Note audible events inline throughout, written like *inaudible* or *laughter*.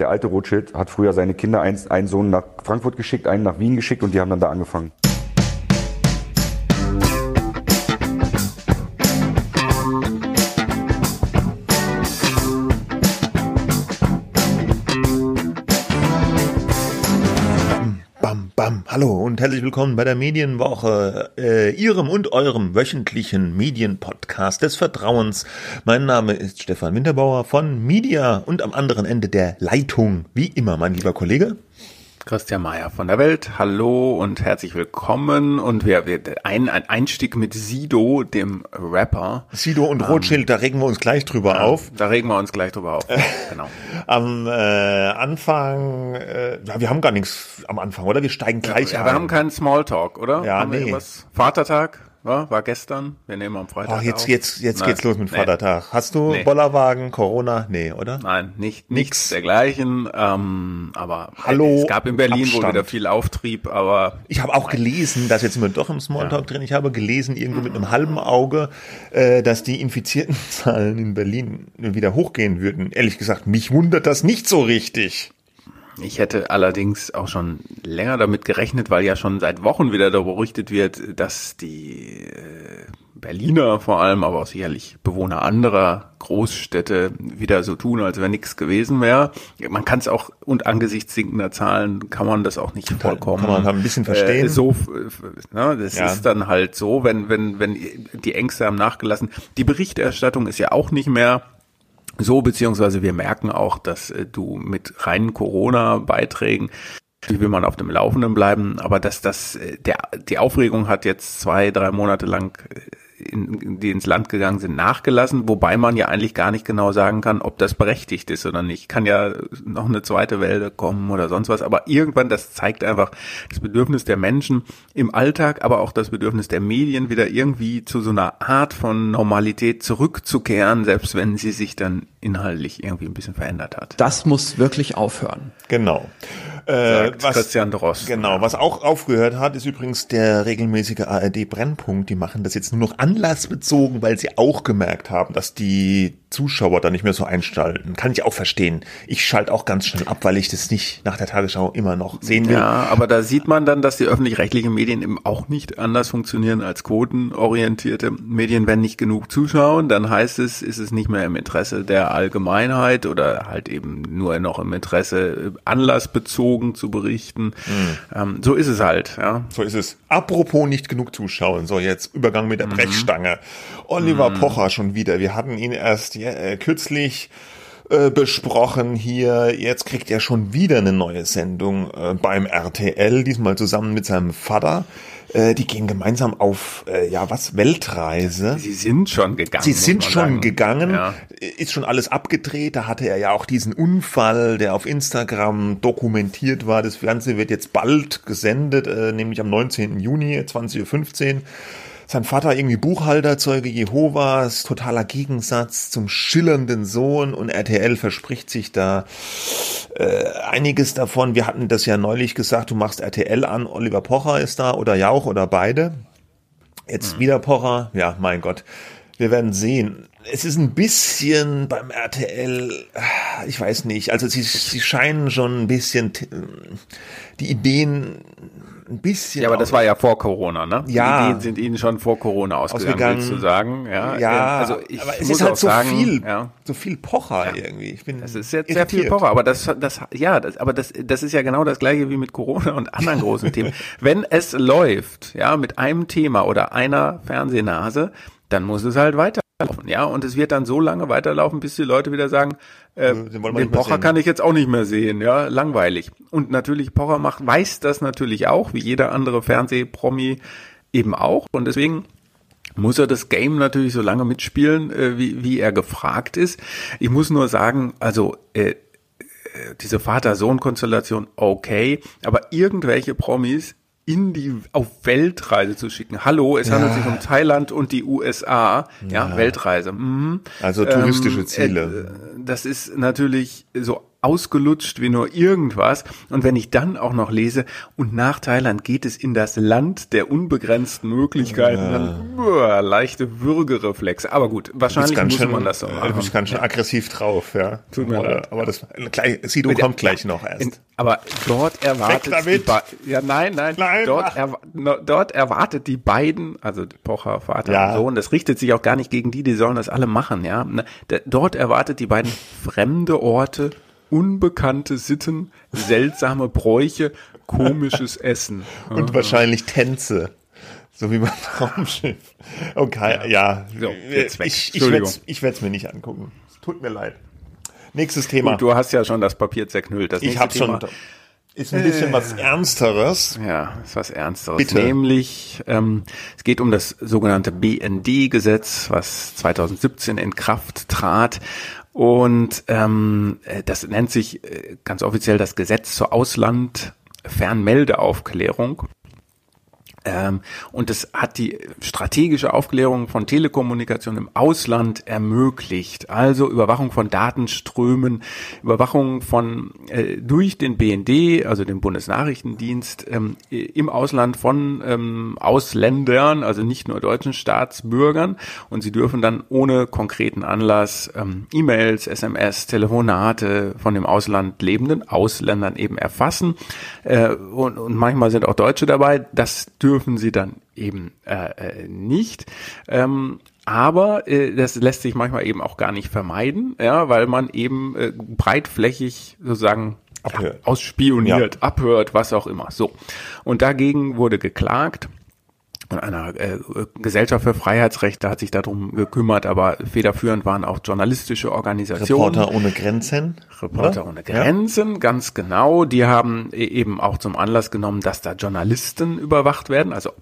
Der alte Rothschild hat früher seine Kinder, einen, Sohn nach Frankfurt geschickt, einen nach Wien geschickt und die haben dann da angefangen. Herzlich willkommen bei der Medienwoche, äh, Ihrem und eurem wöchentlichen Medienpodcast des Vertrauens. Mein Name ist Stefan Winterbauer von Media und am anderen Ende der Leitung, wie immer, mein lieber Kollege. Christian Mayer von der Welt. Hallo und herzlich willkommen. Und wir, wir ein, ein Einstieg mit Sido, dem Rapper. Sido und Rothschild, ähm, da regen wir uns gleich drüber ja, auf. Da regen wir uns gleich drüber auf. *laughs* genau. Am äh, Anfang, äh, ja, wir haben gar nichts am Anfang, oder? Wir steigen gleich ja, ein. Wir haben keinen Smalltalk, oder? Ja, haben nee. Vatertag? War, war gestern. Wir nehmen am Freitag. Ach, jetzt, auf. jetzt, jetzt Nein. geht's los mit Nee. Vatertag. Hast du Nee. Bollerwagen, Corona? Nee, oder? Nein, nicht, nichts dergleichen. Ähm, aber Hallo, es gab in Berlin Abstand. wohl wieder viel Auftrieb, aber Ich habe auch gelesen, dass jetzt sind wir doch im Smalltalk drin. Ich habe gelesen, irgendwo mit einem halben Auge, äh, dass die infizierten Zahlen in Berlin wieder hochgehen würden. Ehrlich gesagt, mich wundert das nicht so richtig. Ich hätte allerdings auch schon länger damit gerechnet, weil ja schon seit Wochen wieder darüber berichtet wird, dass die äh, Berliner vor allem, aber auch sicherlich Bewohner anderer Großstädte wieder so tun, als wenn nichts gewesen wäre. Man kann es auch, und angesichts sinkender Zahlen kann man das auch nicht vollkommen kann man ein bisschen verstehen. Äh, so, f- ne, das Ja. ist dann halt so, wenn, wenn, wenn die Ängste haben nachgelassen. Die Berichterstattung ist ja auch nicht mehr so, beziehungsweise wir merken auch, dass äh, du mit reinen Corona-Beiträgen Natürlich will man auf dem Laufenden bleiben, aber dass das äh, der die Aufregung hat jetzt zwei drei Monate lang äh, in, die ins Land gegangen sind nachgelassen, wobei man ja eigentlich gar nicht genau sagen kann, ob das berechtigt ist oder nicht. Kann ja noch eine zweite Welle kommen oder sonst was, aber irgendwann das zeigt einfach das Bedürfnis der Menschen im Alltag, aber auch das Bedürfnis der Medien wieder irgendwie zu so einer Art von Normalität zurückzukehren, selbst wenn sie sich dann inhaltlich irgendwie ein bisschen verändert hat. Das muss wirklich aufhören. Genau. Äh, Sagt Christian Drost. Genau, was auch aufgehört hat, ist übrigens der regelmäßige ARD-Brennpunkt. Die machen das jetzt nur noch anlassbezogen, weil sie auch gemerkt haben, dass die Zuschauer da nicht mehr so einschalten. Kann ich auch verstehen. Ich schalte auch ganz schnell ab, weil ich das nicht nach der Tagesschau immer noch sehen will. Ja, aber da sieht man dann, dass die öffentlich-rechtlichen Medien eben auch nicht anders funktionieren als quotenorientierte Medien. Wenn nicht genug zuschauen, dann heißt es, ist es nicht mehr im Interesse der Allgemeinheit oder halt eben nur noch im Interesse, anlassbezogen zu berichten. Ähm, so ist es halt, ja. So ist es. Apropos nicht genug zuschauen. So, jetzt Übergang mit der Brechstange. Oliver Pocher schon wieder. Wir hatten ihn erst äh, kürzlich äh, besprochen hier. Jetzt kriegt er schon wieder eine neue Sendung äh, beim RTL, diesmal zusammen mit seinem Vater. Äh, die gehen gemeinsam auf, äh, ja, was, Weltreise. Sie sind schon gegangen. Sie sind schon sagen. gegangen, Ja. ist schon alles abgedreht. Da hatte er ja auch diesen Unfall, der auf Instagram dokumentiert war. Das Ganze wird jetzt bald gesendet, äh, nämlich am 19. Juni, 20.15 Uhr. Sein Vater irgendwie Buchhalter, Zeuge Jehovas, totaler Gegensatz zum schillernden Sohn und RTL verspricht sich da äh, einiges davon. Wir hatten das ja neulich gesagt, du machst RTL an, Oliver Pocher ist da oder Jauch oder beide. Jetzt wieder Pocher. Ja, mein Gott. Wir werden sehen. Es ist ein bisschen beim RTL, ich weiß nicht, also sie, sie scheinen schon ein bisschen die Ideen ein bisschen. Ja, aber das war ja vor Corona, ne? Ja. Die Ideen sind Ihnen schon vor Corona ausgegangen, Ausgegangen. du sagen? Ja, ja, also ich aber es muss ist halt so sagen, viel, ja. so viel Pocher Ja. irgendwie. Ich bin Es ist jetzt sehr viel. Pocher, aber das, das, ja, das, aber das, das ist ja genau das gleiche wie mit Corona und anderen *laughs* großen Themen. Wenn es läuft, ja, mit einem Thema oder einer Fernsehnase, dann muss es halt weiterlaufen, ja, und es wird dann so lange weiterlaufen, bis die Leute wieder sagen, äh, den den Pocher kann ich jetzt auch nicht mehr sehen, ja, langweilig. Und natürlich Pocher macht, weiß das natürlich auch, wie jeder andere Fernsehpromi eben auch, und deswegen muss er das Game natürlich so lange mitspielen, äh, wie, wie er gefragt ist. Ich muss nur sagen, also äh, äh, diese Vater-Sohn-Konstellation, okay, aber irgendwelche Promis in die auf Weltreise zu schicken. Hallo, es handelt sich um Thailand und die USA, ja, Weltreise. Mhm. Also touristische Ähm, Ziele. Äh, das ist natürlich so ausgelutscht wie nur irgendwas. Und wenn ich dann auch noch lese, und nach Thailand geht es in das Land der unbegrenzten Möglichkeiten, dann boah, leichte Würgereflexe. Aber gut, wahrscheinlich muss schön, man das so äh, machen. Du bist ganz schön aggressiv drauf, ja. Tut mir aber, leid. aber das gleich, Sido kommt gleich noch erst. In, aber dort erwartet die Ba- ja nein nein, Nein, dort, erwa- no, dort erwartet die beiden also Pocher Vater Ja. und Sohn das richtet sich auch gar nicht gegen die die sollen das alle machen ja Ne, dort erwartet die beiden fremde Orte unbekannte Sitten seltsame Bräuche komisches *laughs* Essen Und wahrscheinlich Tänze. So wie beim *laughs* Raumschiff. Okay, ja. So, jetzt weg. Ich, ich werde es ich werd's mir nicht angucken. Tut mir leid. Nächstes Thema. Gut, du hast ja schon das Papier zerknüllt das ich habe schon. Ist ein bisschen was Ernsteres. Ja, ist was Ernsteres. Bitte. Nämlich, ähm, es geht um das sogenannte BND-Gesetz, was 2017 in Kraft trat. Und ähm, äh, das nennt sich äh, ganz offiziell das Gesetz zur Ausland-Fernmeldeaufklärung. Ähm, und es hat die strategische Aufklärung von Telekommunikation im Ausland ermöglicht. Also Überwachung von Datenströmen, Überwachung von äh, durch den BND, also den Bundesnachrichtendienst, ähm, im Ausland von ähm, Ausländern, also nicht nur deutschen Staatsbürgern. Und sie dürfen dann ohne konkreten Anlass ähm, E-Mails, SMS, Telefonate von dem Ausland lebenden Ausländern eben erfassen. Äh, und, und manchmal sind auch Deutsche dabei. Das dürfen sie dann eben äh, äh, nicht. Ähm, aber äh, das lässt sich manchmal eben auch gar nicht vermeiden, ja, weil man eben äh, breitflächig sozusagen ja, ausspioniert, abhört, was auch immer. So. Und dagegen wurde geklagt. Einer äh, Gesellschaft für Freiheitsrechte hat sich darum gekümmert, aber federführend waren auch journalistische Organisationen. Reporter ohne Grenzen. Reporter oder? ohne Grenzen, ganz genau. Die haben e- eben auch zum Anlass genommen, dass da Journalisten überwacht werden, also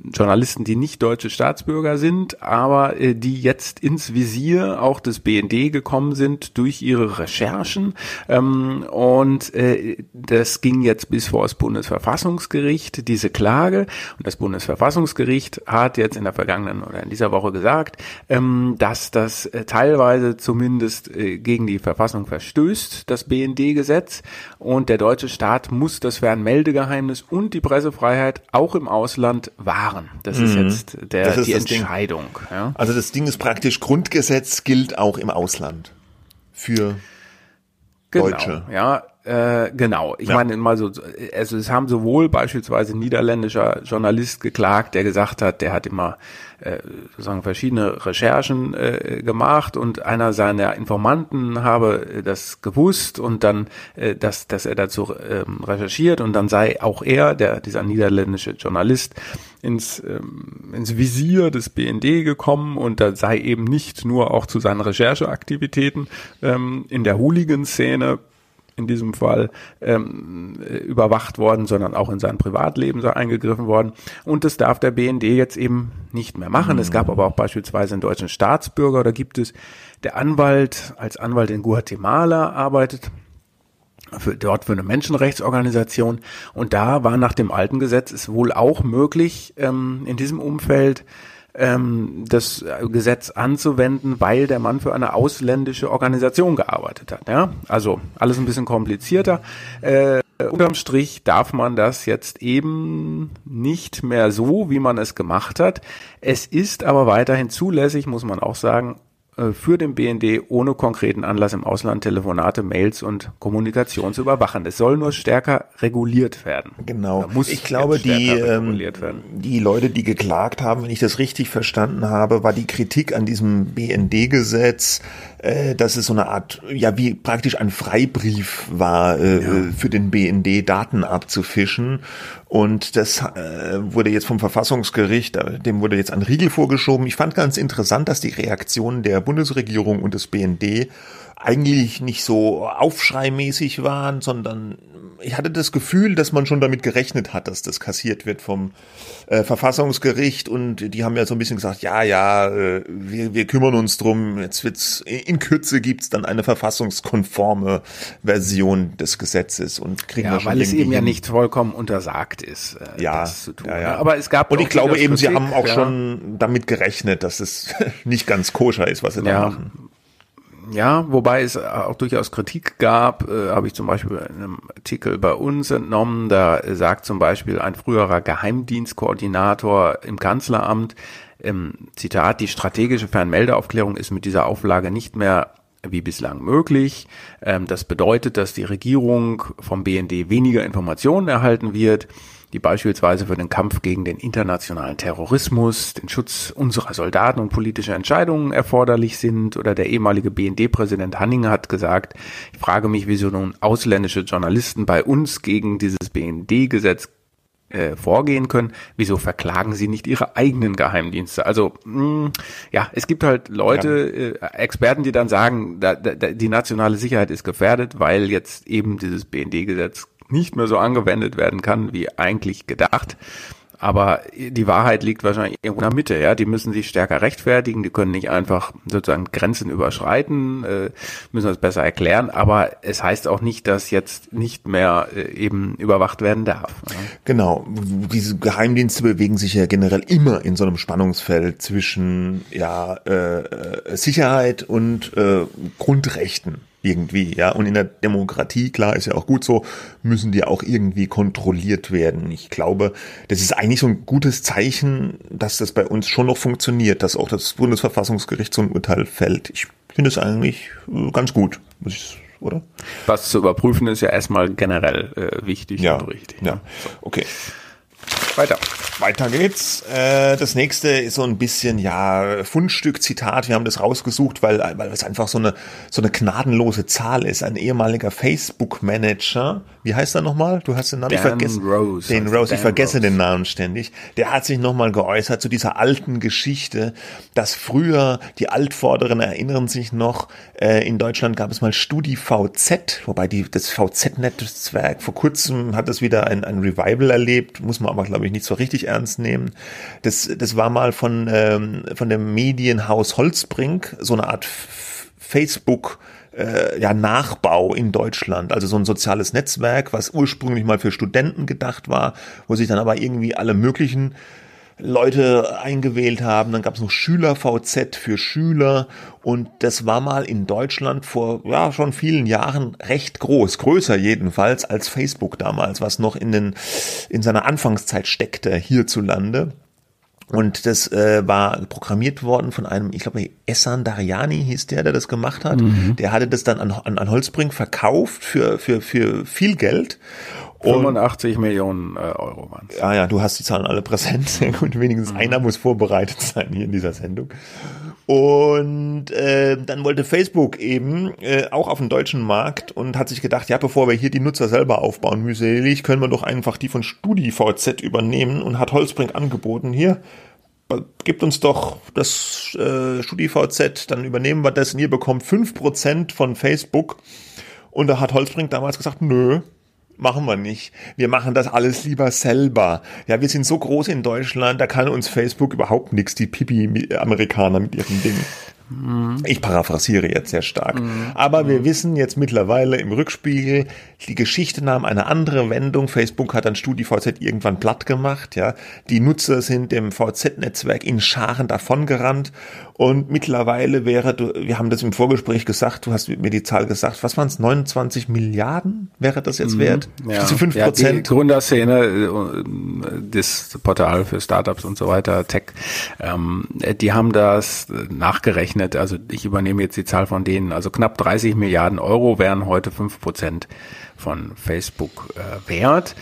Journalisten, die nicht deutsche Staatsbürger sind, aber äh, die jetzt ins Visier auch des BND gekommen sind durch ihre Recherchen. Ähm, und äh, das ging jetzt bis vor das Bundesverfassungsgericht, diese Klage. Und das Bundesverfassungsgericht hat jetzt in der vergangenen oder in dieser Woche gesagt, ähm, dass das äh, teilweise zumindest äh, gegen die Verfassung verstößt, das BND-Gesetz. Und der deutsche Staat muss das Fernmeldegeheimnis und die Pressefreiheit auch im Ausland wahren. Das ist jetzt der, Mhm. Ist die. Entscheidung. Ja. Also das Ding ist praktisch, Grundgesetz gilt auch im Ausland. Für Genau, Deutsche. ja, äh, genau. Ich Ja. meine mal so, also es haben sowohl beispielsweise ein niederländischer Journalist geklagt, der gesagt hat, der hat immer äh, sozusagen verschiedene Recherchen äh, gemacht und einer seiner Informanten habe das gewusst und dann, äh, dass, dass er dazu ähm, recherchiert und dann sei auch er, der dieser niederländische Journalist, ins, ähm, ins Visier des BND gekommen und da sei eben nicht nur auch zu seinen Rechercheaktivitäten ähm, in der Hooligan-Szene in diesem Fall ähm, äh, überwacht worden, sondern auch in sein Privatleben sei eingegriffen worden. Und das darf der BND jetzt eben nicht mehr machen. Es gab aber auch beispielsweise einen deutschen Staatsbürger, da gibt es der Anwalt als Anwalt in Guatemala arbeitet für, dort für eine Menschenrechtsorganisation. Und da war nach dem alten Gesetz es wohl auch möglich, ähm, in diesem Umfeld ähm, das Gesetz anzuwenden, weil der Mann für eine ausländische Organisation gearbeitet hat. Ja? Also alles ein bisschen komplizierter. Äh, unterm Strich darf man das jetzt eben nicht mehr so, wie man es gemacht hat. Es ist aber weiterhin zulässig, muss man auch sagen, für den BND ohne konkreten Anlass im Ausland Telefonate, Mails und Kommunikation zu überwachen. Es soll nur stärker reguliert werden. Genau. Muss ich glaube, die, ähm, die Leute, die geklagt haben, wenn ich das richtig verstanden habe, war die Kritik an diesem BND-Gesetz, äh, dass es so eine Art, ja, wie praktisch ein Freibrief war, äh, für den BND Daten abzufischen. Und das äh, wurde jetzt vom Verfassungsgericht, äh, dem wurde jetzt ein Riegel vorgeschoben. Ich fand ganz interessant, dass die Reaktion der Bundesregierung und des BND eigentlich nicht so aufschreimäßig waren, sondern ich hatte das Gefühl, dass man schon damit gerechnet hat, dass das kassiert wird vom äh, Verfassungsgericht und die haben ja so ein bisschen gesagt, ja, ja, äh, wir, wir kümmern uns drum, jetzt wird's, in Kürze gibt's dann eine verfassungskonforme Version des Gesetzes und kriegen wir Ja, schon weil es eben ja nicht vollkommen untersagt ist, äh, ja, das zu tun. ja, ja. Aber es gab und ich glaube eben, sie Kritik, haben auch ja. schon damit gerechnet, dass es *laughs* nicht ganz koscher ist, was sie da machen. Ja, wobei es auch durchaus Kritik gab, äh, habe ich zum Beispiel in einem Artikel bei uns entnommen, da sagt zum Beispiel ein früherer Geheimdienstkoordinator im Kanzleramt, ähm, Zitat, die strategische Fernmeldeaufklärung ist mit dieser Auflage nicht mehr wie bislang möglich. Ähm, das bedeutet, dass die Regierung vom BND weniger Informationen erhalten wird die beispielsweise für den Kampf gegen den internationalen Terrorismus, den Schutz unserer Soldaten und politische Entscheidungen erforderlich sind. Oder der ehemalige BND-Präsident Hanning hat gesagt, ich frage mich, wieso nun ausländische Journalisten bei uns gegen dieses BND-Gesetz äh, vorgehen können, wieso verklagen sie nicht ihre eigenen Geheimdienste? Also mh, hm, ja, es gibt halt Leute, äh, Experten, die dann sagen, da, da, die nationale Sicherheit ist gefährdet, weil jetzt eben dieses BND-Gesetz nicht mehr so angewendet werden kann, wie eigentlich gedacht. Aber die Wahrheit liegt wahrscheinlich irgendwo in der Mitte, ja. Die müssen sich stärker rechtfertigen, die können nicht einfach sozusagen Grenzen überschreiten, äh, müssen das besser erklären. Aber es heißt auch nicht, dass jetzt nicht mehr äh, eben überwacht werden darf. Genau. Diese Geheimdienste bewegen sich ja generell immer in so einem Spannungsfeld zwischen ja äh, Sicherheit und äh, Grundrechten irgendwie, ja. Und in der Demokratie, klar, ist ja auch gut so, müssen die auch irgendwie kontrolliert werden. Ich glaube, das ist eigentlich so ein gutes Zeichen, dass das bei uns schon noch funktioniert, dass auch das Bundesverfassungsgericht so ein Urteil fällt. Ich finde es eigentlich äh, ganz gut, muss ich oder? Was zu überprüfen ist ja erstmal generell äh, wichtig ja, und richtig. Ja, okay. Weiter. Weiter geht's. Äh, das nächste ist so ein bisschen, ja, Fundstück, Zitat. Wir haben das rausgesucht, weil, weil es einfach so eine, so eine gnadenlose Zahl ist. Ein ehemaliger Facebook-Manager. Wie heißt er nochmal? Du hast den Namen. Dan ich vergesse, Rose. Den Rose. ich vergesse Rose. den Namen ständig. Der hat sich nochmal geäußert zu dieser alten Geschichte, dass früher, die Altvorderen erinnern sich noch, äh, in Deutschland gab es mal StudiVZ, wobei die, das VZ-Netzwerk vor kurzem hat es wieder ein, ein Revival erlebt, muss man aber, glaube ich, nicht so richtig ernst nehmen. Das, das war mal von, ähm, von dem Medienhaus Holzbrink, so eine Art Facebook- äh, ja, Nachbau in Deutschland, also so ein soziales Netzwerk, was ursprünglich mal für Studenten gedacht war, wo sich dann aber irgendwie alle möglichen Leute eingewählt haben. Dann gab es noch Schüler-VZ für Schüler und das war mal in Deutschland vor ja schon vielen Jahren recht groß, größer jedenfalls als Facebook damals, was noch in den in seiner Anfangszeit steckte hierzulande. Und das äh, war programmiert worden von einem, ich glaube, Essan Dariani hieß der, der das gemacht hat. Mhm. Der hatte das dann an, an, an Holzbring verkauft für, für, für viel Geld. 85 und, Millionen äh, Euro waren es. Ja, ja, du hast die Zahlen alle präsent. Sehr *laughs* gut, wenigstens mhm. einer muss vorbereitet sein hier in dieser Sendung. Und äh, dann wollte Facebook eben äh, auch auf den deutschen Markt und hat sich gedacht, ja, bevor wir hier die Nutzer selber aufbauen, mühselig, können wir doch einfach die von StudiVZ übernehmen und hat Holzbrink angeboten, hier, gibt uns doch das äh, StudiVZ, dann übernehmen wir das und ihr bekommt fünf Prozent von Facebook. Und da hat Holzbrink damals gesagt, nö, machen wir nicht. Wir machen das alles lieber selber. Ja, wir sind so groß in Deutschland, da kann uns Facebook überhaupt nichts, die Pipi-Amerikaner mit ihren Dingen. Mhm. Ich paraphrasiere jetzt sehr stark. Mhm. Aber wir wissen jetzt mittlerweile im Rückspiegel, die Geschichte nahm eine andere Wendung. Facebook hat dann StudiVZ irgendwann platt gemacht, ja. Die Nutzer sind dem VZ-Netzwerk in Scharen davongerannt und mittlerweile wäre, wir haben das im Vorgespräch gesagt, du hast mir die Zahl gesagt, was waren es, 29 Milliarden wäre das jetzt mhm. wert? Ja. Diese 5 Prozent. Ja, die Gründerszene, äh, das Portal für Startups und so weiter, Tech, ähm, die haben das nachgerechnet. Also ich übernehme jetzt die Zahl von denen. Also knapp 30 Milliarden Euro wären heute 5 Prozent von Facebook äh, wert.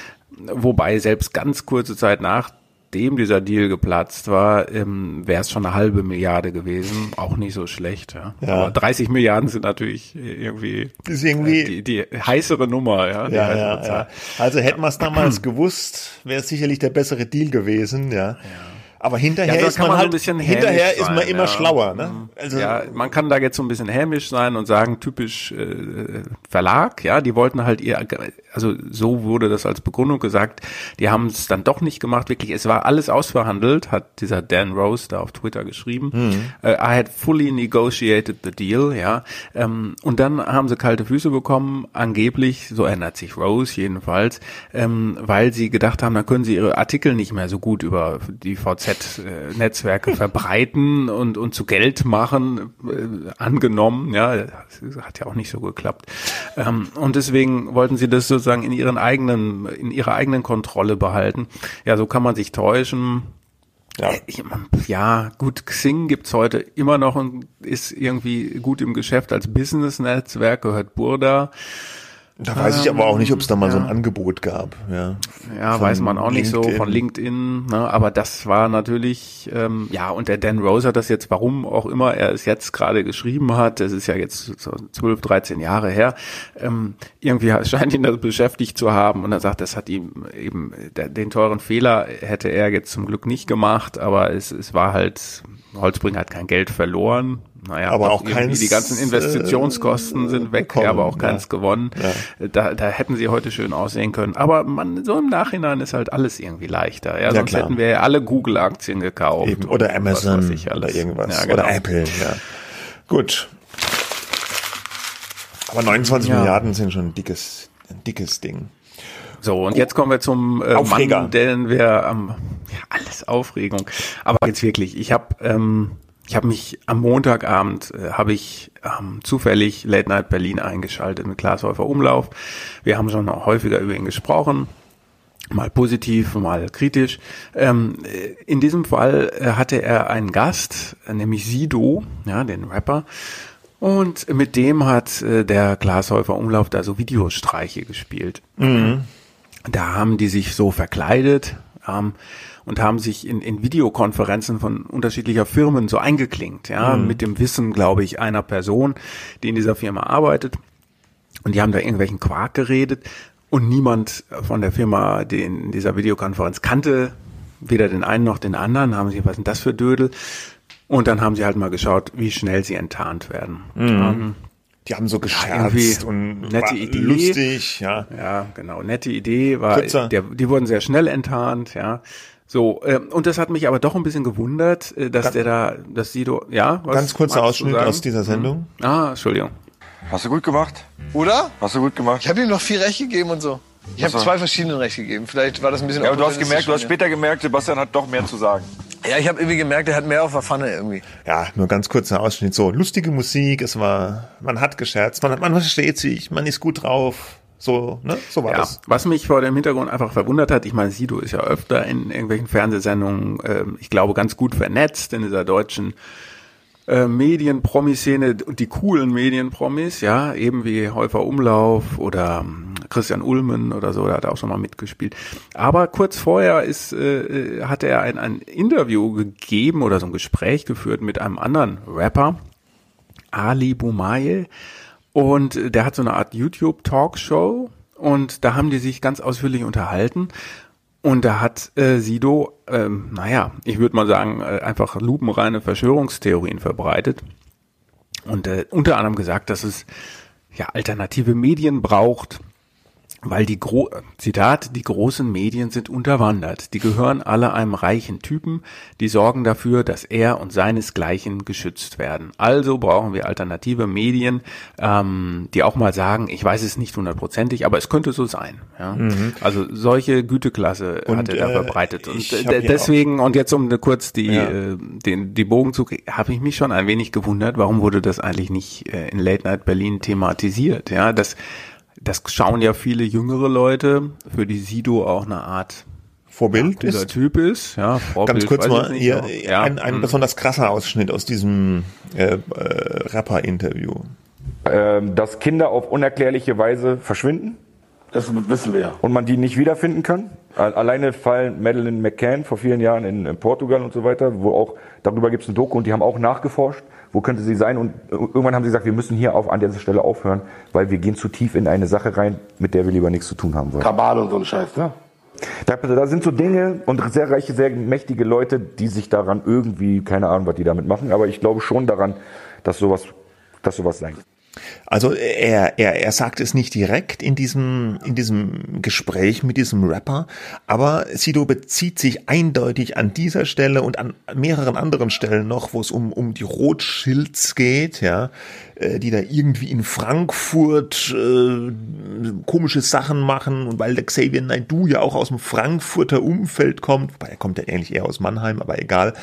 Wobei selbst ganz kurze Zeit nach nachdem dieser Deal geplatzt war, ähm, wäre es schon eine halbe Milliarde gewesen. Auch nicht so schlecht. Ja. ja. Aber 30 Milliarden sind natürlich irgendwie, ist irgendwie äh, die, die heißere Nummer. Ja, ja, ja, ja. Also hätten wir es damals gewusst, wäre es sicherlich der bessere Deal gewesen. Ja. ja. Aber hinterher ja, ist man, man halt, so hinterher sein, ist man immer ja. schlauer, ne? Mhm. Also ja, man kann da jetzt so ein bisschen hämisch sein und sagen, typisch äh, Verlag, ja, die wollten halt ihr, also so wurde das als Begründung gesagt, die haben es dann doch nicht gemacht, wirklich, es war alles ausverhandelt, hat dieser Dan Rose da auf Twitter geschrieben. Mhm. Uh, I had fully negotiated the deal, ja. Ähm, und dann haben sie kalte Füße bekommen, angeblich, so ändert sich Rose jedenfalls, ähm, weil sie gedacht haben, dann können sie ihre Artikel nicht mehr so gut über die VZ KZ-Netzwerke *laughs* verbreiten und, und zu Geld machen, äh, angenommen. Ja, das hat ja auch nicht so geklappt. Ähm, und deswegen wollten sie das sozusagen in ihren eigenen, in ihrer eigenen Kontrolle behalten. Ja, so kann man sich täuschen. Ja. Äh, ja, gut, Xing gibt's heute immer noch und ist irgendwie gut im Geschäft als Business-Netzwerk, gehört Burda. Da weiß ich aber auch nicht, ob es da mal ja. so ein Angebot gab. Ja, ja weiß man auch nicht LinkedIn. so von LinkedIn. Ne? Aber das war natürlich, ähm, ja, und der Dan Rose hat das jetzt, warum auch immer er es jetzt gerade geschrieben hat, das ist ja jetzt so 12, 13 Jahre her, ähm, irgendwie *laughs* scheint ihn das beschäftigt zu haben. Und er sagt, das hat ihm eben, der, den teuren Fehler hätte er jetzt zum Glück nicht gemacht, aber es, es war halt, Holzbringer hat kein Geld verloren, naja, aber auch keins, die ganzen Investitionskosten äh, sind weg, bekommen, aber auch keins ja. gewonnen. Ja. Da, da hätten sie heute schön aussehen können. Aber man, so im Nachhinein ist halt alles irgendwie leichter. Ja, sonst hätten wir ja alle Google-Aktien gekauft. Eben. Oder Amazon oder irgendwas. Genau. Oder Apple. Ja. Gut. Aber 29 Milliarden sind schon ein dickes, ein dickes Ding. So, und jetzt kommen wir zum äh, Aufreger. Mann, den wir am, ähm, ja, alles Aufregung. Aber jetzt wirklich, ich habe ähm, ich habe mich am Montagabend äh, habe ich ähm, zufällig Late Night Berlin eingeschaltet mit Klaas Häufer Umlauf. Wir haben schon häufiger über ihn gesprochen, mal positiv, mal kritisch. Ähm, äh, in diesem Fall äh, hatte er einen Gast, nämlich Sido, ja, den Rapper. Und mit dem hat äh, der Glashäufer Umlauf da so Videostreiche gespielt. Mhm. Da haben die sich so verkleidet. Ähm, und haben sich in, in Videokonferenzen von unterschiedlicher Firmen so eingeklinkt, ja, mhm. mit dem Wissen, glaube ich, einer Person, die in dieser Firma arbeitet. Und die haben da irgendwelchen Quark geredet und niemand von der Firma, die in dieser Videokonferenz kannte, weder den einen noch den anderen, haben sie, was sind das für Dödel? Und dann haben sie halt mal geschaut, wie schnell sie enttarnt werden. Mhm. Die haben so gescherzt ja, und nette Idee. lustig, ja. Ja, genau, nette Idee war, der, die wurden sehr schnell enttarnt, ja. So, äh, und das hat mich aber doch ein bisschen gewundert, äh, dass ganz, der da, dass Sido, ja, was Ganz kurzer Ausschnitt aus dieser Sendung. Mhm. Ah, Entschuldigung. Hast du gut gemacht? Oder? Hast du gut gemacht? Ich habe ihm noch viel Recht gegeben und so. Ich habe zwei verschiedene Recht gegeben. Vielleicht war das ein bisschen. Ja, aber du hast gemerkt, du hast später gemerkt, Sebastian hat doch mehr zu sagen. Ja, ich habe irgendwie gemerkt, er hat mehr auf der Pfanne irgendwie. Ja, nur ganz kurzer Ausschnitt. So, lustige Musik, es war, man hat gescherzt, man, man versteht sich, man ist gut drauf. So, ne? so war ja, das. Was mich vor dem Hintergrund einfach verwundert hat, ich meine, Sido ist ja öfter in irgendwelchen Fernsehsendungen, äh, ich glaube, ganz gut vernetzt in dieser deutschen äh, Medienpromi-Szene und die coolen Medienpromis, ja, eben wie Häufer Umlauf oder ähm, Christian Ulmen oder so, der hat auch schon mal mitgespielt. Aber kurz vorher ist, äh, hatte er ein, ein Interview gegeben oder so ein Gespräch geführt mit einem anderen Rapper, Ali Boumaye, und der hat so eine Art YouTube-Talkshow und da haben die sich ganz ausführlich unterhalten. Und da hat äh, Sido, ähm, naja, ich würde mal sagen, äh, einfach lupenreine Verschwörungstheorien verbreitet. Und äh, unter anderem gesagt, dass es ja alternative Medien braucht, weil die Gro Zitat, die großen Medien sind unterwandert. Die gehören alle einem reichen Typen, die sorgen dafür, dass er und seinesgleichen geschützt werden. Also brauchen wir alternative Medien, ähm, die auch mal sagen, ich weiß es nicht hundertprozentig, aber es könnte so sein. Ja? Mhm. Also solche Güteklasse und, hat er da äh, verbreitet. Und äh, deswegen, und jetzt um kurz die, ja. äh, den, die Bogen zu habe ich mich schon ein wenig gewundert, warum wurde das eigentlich nicht äh, in Late Night Berlin thematisiert? Ja, das das schauen ja viele jüngere Leute, für die Sido auch eine Art Vorbild ja, ist. Typ ist, ja. Vorbild, Ganz kurz mal hier ja. ein, ein mhm. besonders krasser Ausschnitt aus diesem äh, äh, Rapper-Interview. Ähm, dass Kinder auf unerklärliche Weise verschwinden. Das wissen wir ja. Und man die nicht wiederfinden kann. Alleine fallen Madeleine McCann vor vielen Jahren in, in Portugal und so weiter, wo auch, darüber gibt es ein Doku und die haben auch nachgeforscht wo könnte sie sein? Und irgendwann haben sie gesagt, wir müssen hier auf, an dieser Stelle aufhören, weil wir gehen zu tief in eine Sache rein, mit der wir lieber nichts zu tun haben wollen. Kabal und so ein Scheiß, ne? Da, da sind so Dinge und sehr reiche, sehr mächtige Leute, die sich daran irgendwie, keine Ahnung, was die damit machen, aber ich glaube schon daran, dass sowas, dass sowas sein Also er, er, er sagt es nicht direkt in diesem, in diesem Gespräch mit diesem Rapper, aber Sido bezieht sich eindeutig an dieser Stelle und an mehreren anderen Stellen noch, wo es um, um die Rothschilds geht, ja, äh, die da irgendwie in Frankfurt äh, komische Sachen machen und weil der Xavier Naidoo ja auch aus dem Frankfurter Umfeld kommt, wobei er kommt ja eigentlich eher aus Mannheim, aber egal,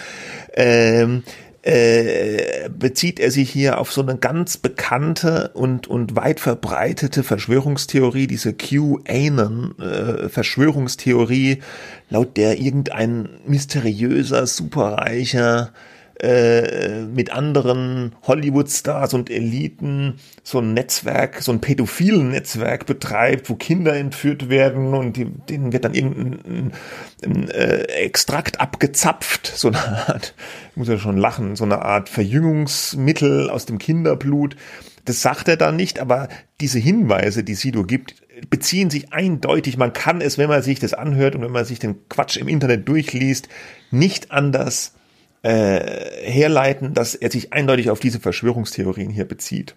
ähm, äh, bezieht er sich hier auf so eine ganz bekannte und, und weit verbreitete Verschwörungstheorie, diese QAnon-Verschwörungstheorie, äh, laut der irgendein mysteriöser, superreicher äh, mit anderen Hollywood-Stars und Eliten so ein Netzwerk, so ein pädophilen Netzwerk betreibt, wo Kinder entführt werden und die, denen wird dann irgendein ein, äh, Extrakt abgezapft, so eine Art, ich muss ja schon lachen, so eine Art Verjüngungsmittel aus dem Kinderblut. Das sagt er dann nicht, aber diese Hinweise, die Sido gibt, beziehen sich eindeutig, man kann es, wenn man sich das anhört und wenn man sich den Quatsch im Internet durchliest, nicht anders äh, herleiten, dass er sich eindeutig auf diese Verschwörungstheorien hier bezieht.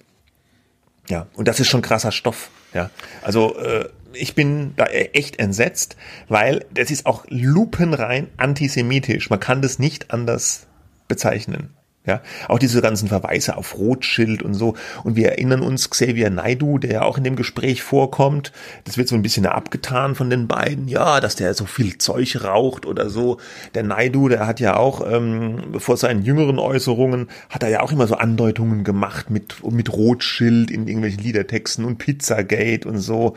Ja, und das ist schon krasser Stoff. Ja, also äh, ich bin da echt entsetzt, weil das ist auch lupenrein antisemitisch. Man kann das nicht anders bezeichnen. Ja, auch diese ganzen Verweise auf Rothschild und so. Und wir erinnern uns Xavier Naidu, der ja auch in dem Gespräch vorkommt. Das wird so ein bisschen abgetan von den beiden. Ja, dass der so viel Zeug raucht oder so. Der Naidu, der hat ja auch, ähm, vor seinen jüngeren Äußerungen, hat er ja auch immer so Andeutungen gemacht mit, mit Rothschild in irgendwelchen Liedertexten und Pizzagate und so.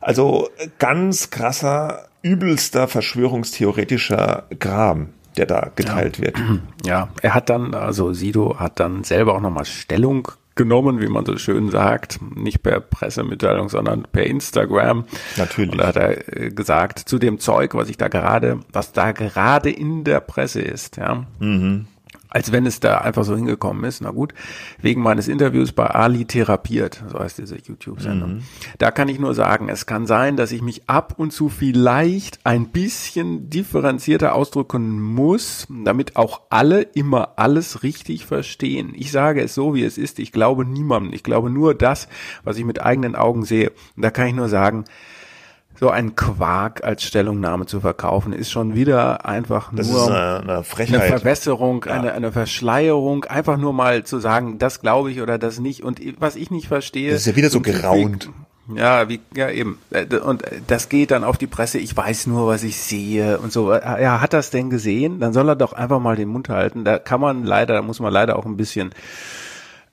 Also ganz krasser, übelster Verschwörungstheoretischer Graben der da geteilt ja. wird. Ja, er hat dann, also Sido hat dann selber auch nochmal Stellung genommen, wie man so schön sagt, nicht per Pressemitteilung, sondern per Instagram. Natürlich. Und da hat er äh, gesagt, zu dem Zeug, was ich da gerade, was da gerade in der Presse ist, ja. Mhm als wenn es da einfach so hingekommen ist. Na gut, wegen meines Interviews bei Ali therapiert, so heißt diese YouTube-Sendung. Mhm. Da kann ich nur sagen, es kann sein, dass ich mich ab und zu vielleicht ein bisschen differenzierter ausdrücken muss, damit auch alle immer alles richtig verstehen. Ich sage es so, wie es ist. Ich glaube niemandem. Ich glaube nur das, was ich mit eigenen Augen sehe. Und da kann ich nur sagen, so ein Quark als Stellungnahme zu verkaufen, ist schon wieder einfach das nur eine, eine, Frechheit. eine Verbesserung, ja. eine, eine Verschleierung, einfach nur mal zu sagen, das glaube ich oder das nicht. Und was ich nicht verstehe. Das ist ja wieder so geraunt. Ja, wie, ja, eben. Äh, und das geht dann auf die Presse, ich weiß nur, was ich sehe und so. Ja, hat das denn gesehen? Dann soll er doch einfach mal den Mund halten. Da kann man leider, da muss man leider auch ein bisschen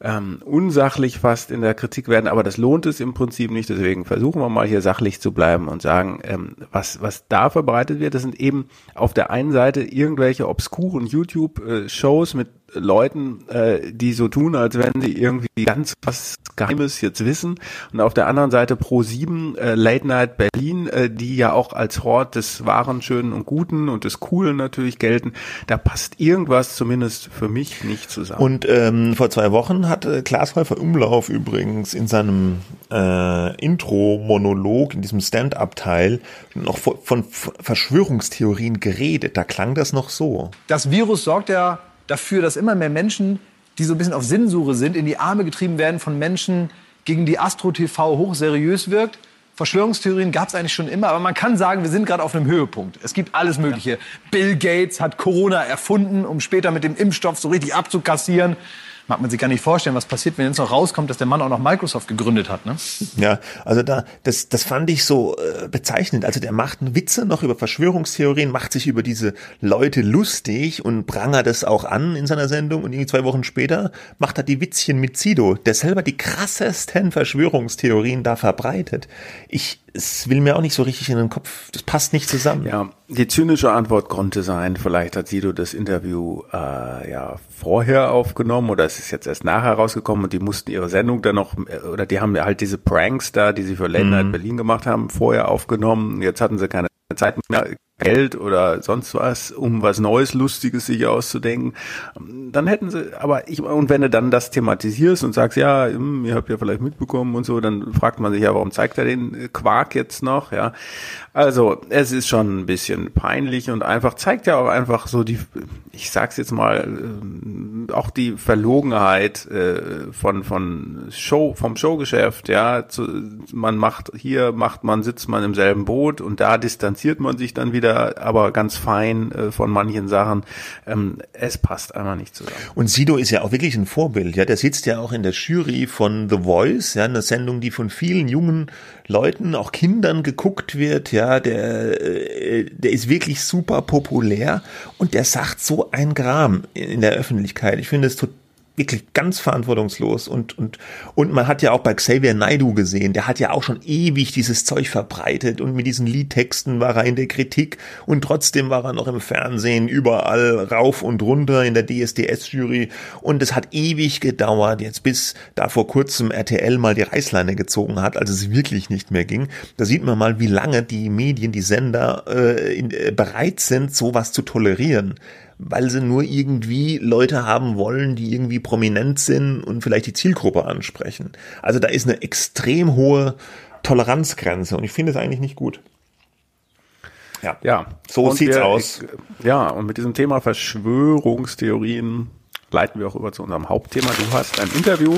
ähm, unsachlich fast in der Kritik werden, aber das lohnt es im Prinzip nicht. Deswegen versuchen wir mal hier sachlich zu bleiben und sagen, ähm, was, was da verbreitet wird, das sind eben auf der einen Seite irgendwelche obskuren YouTube-Shows mit Leuten, äh, die so tun, als wenn sie irgendwie ganz was Geheimes jetzt wissen. Und auf der anderen Seite Pro 7, äh, Late Night Berlin, äh, die ja auch als Hort des Wahren, Schönen und Guten und des Coolen natürlich gelten. Da passt irgendwas zumindest für mich nicht zusammen. Und ähm, vor zwei Wochen hat äh, Klaas Häufer Umlauf übrigens in seinem äh, Intro-Monolog, in diesem Stand-up-Teil, noch von, von Verschwörungstheorien geredet. Da klang das noch so. Das Virus sorgt ja dafür, dass immer mehr Menschen, die so ein bisschen auf Sinnsuche sind, in die Arme getrieben werden von Menschen, gegen die Astro TV hochseriös wirkt. Verschwörungstheorien gab es eigentlich schon immer, aber man kann sagen, wir sind gerade auf einem Höhepunkt. Es gibt alles Mögliche. Bill Gates hat Corona erfunden, um später mit dem Impfstoff so richtig abzukassieren mag man sich gar nicht vorstellen, was passiert, wenn jetzt noch rauskommt, dass der Mann auch noch Microsoft gegründet hat. Ne? Ja, also da, das, das fand ich so äh, bezeichnend. Also der macht Witze noch über Verschwörungstheorien, macht sich über diese Leute lustig und prangert das auch an in seiner Sendung und irgendwie zwei Wochen später macht er die Witzchen mit Sido, der selber die krassesten Verschwörungstheorien da verbreitet. Ich, es will mir auch nicht so richtig in den Kopf, das passt nicht zusammen. Ja, die zynische Antwort konnte sein, vielleicht hat Sido das Interview äh, ja vorher aufgenommen oder es ist jetzt erst nachher rausgekommen und die mussten ihre Sendung dann noch, äh, oder die haben halt diese Pranks da, die sie für Night mhm. Berlin gemacht haben, vorher aufgenommen. Jetzt hatten sie keine Zeit mehr. Geld oder sonst was, um was Neues, Lustiges sich auszudenken. Dann hätten sie, aber ich, und wenn du dann das thematisierst und sagst, ja, hm, ihr habt ja vielleicht mitbekommen und so, dann fragt man sich ja, warum zeigt er den Quark jetzt noch, ja. Also, es ist schon ein bisschen peinlich und einfach, zeigt ja auch einfach so die, ich sag's jetzt mal, äh, auch die Verlogenheit äh, von, von Show, vom Showgeschäft, ja. Man macht, hier macht man, sitzt man im selben Boot und da distanziert man sich dann wieder wieder, aber ganz fein äh, von manchen Sachen. Ähm, es passt einmal nicht zusammen. Und Sido ist ja auch wirklich ein Vorbild. Ja, der sitzt ja auch in der Jury von The Voice, ja, eine Sendung, die von vielen jungen Leuten, auch Kindern geguckt wird. Ja, der, äh, der ist wirklich super populär und der sagt so ein Gram in der Öffentlichkeit. Ich finde es total wirklich ganz verantwortungslos und, und, und man hat ja auch bei Xavier Naidu gesehen, der hat ja auch schon ewig dieses Zeug verbreitet und mit diesen Liedtexten war er in der Kritik und trotzdem war er noch im Fernsehen überall rauf und runter in der DSDS-Jury und es hat ewig gedauert, jetzt bis da vor kurzem RTL mal die Reißleine gezogen hat, als es wirklich nicht mehr ging. Da sieht man mal, wie lange die Medien, die Sender äh, in, äh, bereit sind, sowas zu tolerieren weil sie nur irgendwie Leute haben wollen, die irgendwie prominent sind und vielleicht die Zielgruppe ansprechen. Also da ist eine extrem hohe Toleranzgrenze und ich finde es eigentlich nicht gut. Ja, ja. so und sieht's wir, aus. Ja, und mit diesem Thema Verschwörungstheorien leiten wir auch über zu unserem Hauptthema. Du hast ein Interview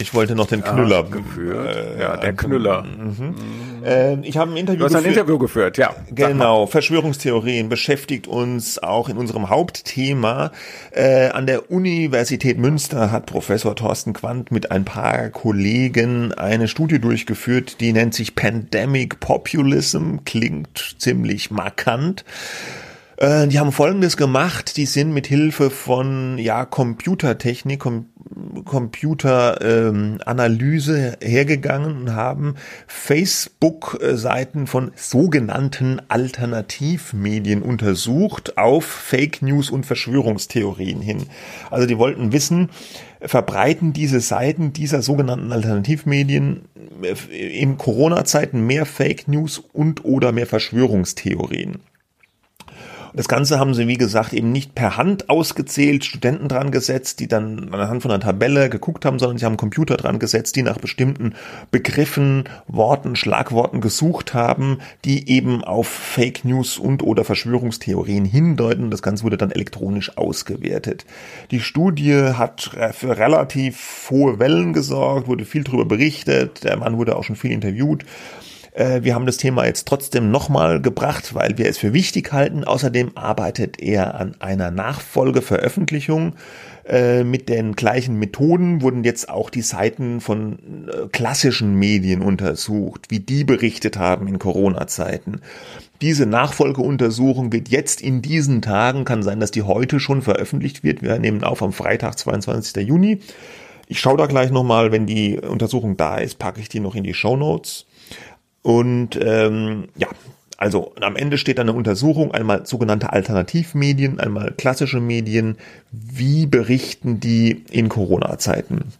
ich wollte noch den Knüller. geführt. Äh, ja, der Knüller. Mhm. Äh, ich habe ein Interview Du hast ein geführt. Interview geführt, ja. Genau. Verschwörungstheorien beschäftigt uns auch in unserem Hauptthema. Äh, an der Universität Münster hat Professor Thorsten Quandt mit ein paar Kollegen eine Studie durchgeführt, die nennt sich Pandemic Populism. Klingt ziemlich markant. Äh, die haben Folgendes gemacht. Die sind mit Hilfe von ja Computertechnik, Com Computeranalyse ähm, hergegangen und haben Facebook-Seiten von sogenannten Alternativmedien untersucht auf Fake News und Verschwörungstheorien hin. Also die wollten wissen, verbreiten diese Seiten dieser sogenannten Alternativmedien äh, in Corona-Zeiten mehr Fake News und oder mehr Verschwörungstheorien. Das Ganze haben sie, wie gesagt, eben nicht per Hand ausgezählt, Studenten dran gesetzt, die dann anhand von einer Tabelle geguckt haben, sondern sie haben Computer dran gesetzt, die nach bestimmten Begriffen, Worten, Schlagworten gesucht haben, die eben auf Fake News und oder Verschwörungstheorien hindeuten. Das Ganze wurde dann elektronisch ausgewertet. Die Studie hat für relativ hohe Wellen gesorgt, wurde viel darüber berichtet, der Mann wurde auch schon viel interviewt. Äh, wir haben das Thema jetzt trotzdem nochmal gebracht, weil wir es für wichtig halten. Außerdem arbeitet er an einer Nachfolgeveröffentlichung. Äh, mit den gleichen Methoden wurden jetzt auch die Seiten von äh, klassischen Medien untersucht, wie die berichtet haben in Corona-Zeiten. Diese Nachfolgeuntersuchung wird jetzt in diesen Tagen, kann sein, dass die heute schon veröffentlicht wird. Wir nehmen auf am Freitag, 22. Juni. Ich schaue da gleich nochmal, wenn die Untersuchung da ist, packe ich die noch in die Show Notes. Und ähm, ja, also am Ende steht eine Untersuchung, einmal sogenannte Alternativmedien, einmal klassische Medien. Wie berichten die in Corona-Zeiten?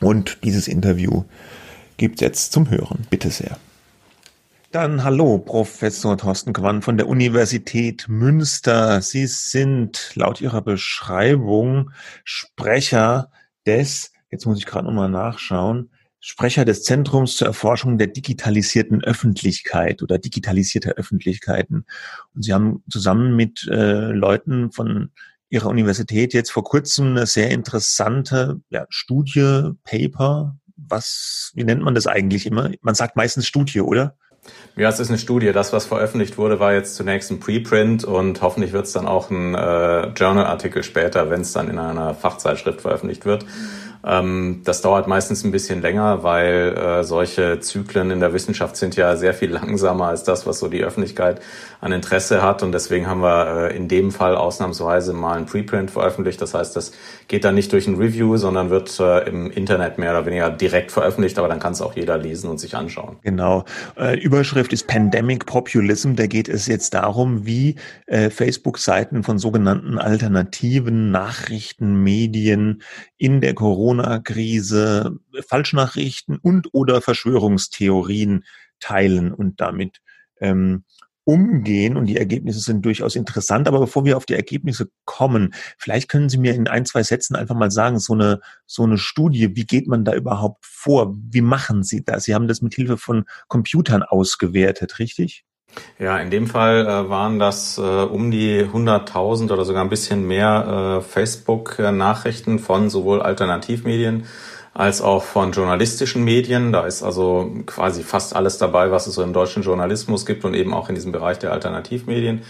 Und dieses Interview gibt's jetzt zum Hören. Bitte sehr. Dann hallo, Professor Thorsten Quann von der Universität Münster. Sie sind laut Ihrer Beschreibung Sprecher des, jetzt muss ich gerade nochmal nachschauen, Sprecher des Zentrums zur Erforschung der digitalisierten Öffentlichkeit oder digitalisierter Öffentlichkeiten. Und Sie haben zusammen mit äh, Leuten von Ihrer Universität jetzt vor kurzem eine sehr interessante ja, Studie, Paper, was, wie nennt man das eigentlich immer? Man sagt meistens Studie, oder? Ja, es ist eine Studie. Das, was veröffentlicht wurde, war jetzt zunächst ein Preprint und hoffentlich wird es dann auch ein äh, Journal-Artikel später, wenn es dann in einer Fachzeitschrift veröffentlicht wird. Ähm, das dauert meistens ein bisschen länger, weil äh, solche Zyklen in der Wissenschaft sind ja sehr viel *laughs* langsamer als das, was so die Öffentlichkeit an Interesse hat. Und deswegen haben wir äh, in dem Fall ausnahmsweise mal ein Preprint veröffentlicht. Das heißt, das geht dann nicht durch ein Review, sondern wird äh, im Internet mehr oder weniger direkt veröffentlicht. Aber dann kann es auch jeder lesen und sich anschauen. Genau. Äh, Überschrift ist Pandemic Populism. Da geht es jetzt darum, wie äh, Facebook-Seiten von sogenannten alternativen Nachrichtenmedien in der Corona-Krise Falschnachrichten und oder Verschwörungstheorien teilen und damit ähm, umgehen und die Ergebnisse sind durchaus interessant. Aber bevor wir auf die Ergebnisse kommen, vielleicht können Sie mir in ein, zwei Sätzen einfach mal sagen, so eine, so eine Studie, wie geht man da überhaupt vor? Wie machen Sie das? Sie haben das mit Hilfe von Computern ausgewertet, richtig? Ja, in dem Fall äh, waren das äh, um die 100.000 oder sogar ein bisschen mehr äh, Facebook-Nachrichten von sowohl Alternativmedien als auch von journalistischen Medien. Da ist also quasi fast alles dabei, was es so im deutschen Journalismus gibt und eben auch in diesem Bereich der Alternativmedien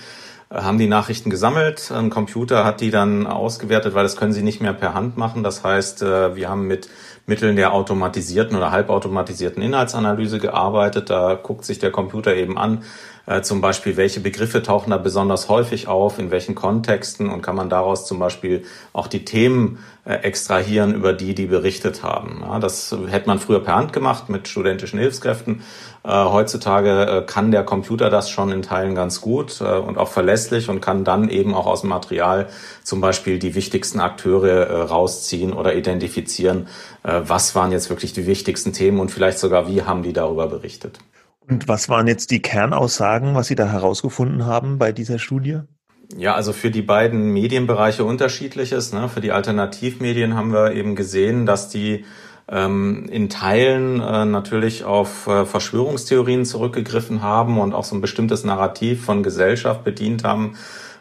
haben die Nachrichten gesammelt. Ein Computer hat die dann ausgewertet, weil das können sie nicht mehr per Hand machen. Das heißt, äh, wir haben mit Mitteln der automatisierten oder halbautomatisierten Inhaltsanalyse gearbeitet. Da guckt sich der Computer eben an, äh, zum Beispiel, welche Begriffe tauchen da besonders häufig auf, in welchen Kontexten und kann man daraus zum Beispiel auch die Themen äh, extrahieren, über die die berichtet haben. Ja, das hätte man früher per Hand gemacht mit studentischen Hilfskräften. Äh, heutzutage äh, kann der Computer das schon in Teilen ganz gut und auch verlässlich und kann dann eben auch aus dem Material zum Beispiel die wichtigsten Akteure rausziehen oder identifizieren, was waren jetzt wirklich die wichtigsten Themen und vielleicht sogar, wie haben die darüber berichtet. Und was waren jetzt die Kernaussagen, was Sie da herausgefunden haben bei dieser Studie? Ja, also für die beiden Medienbereiche unterschiedliches. Ne? Für die Alternativmedien haben wir eben gesehen, dass die ähm, in Teilen äh, natürlich auf äh, Verschwörungstheorien zurückgegriffen haben und auch so ein bestimmtes Narrativ von Gesellschaft bedient haben,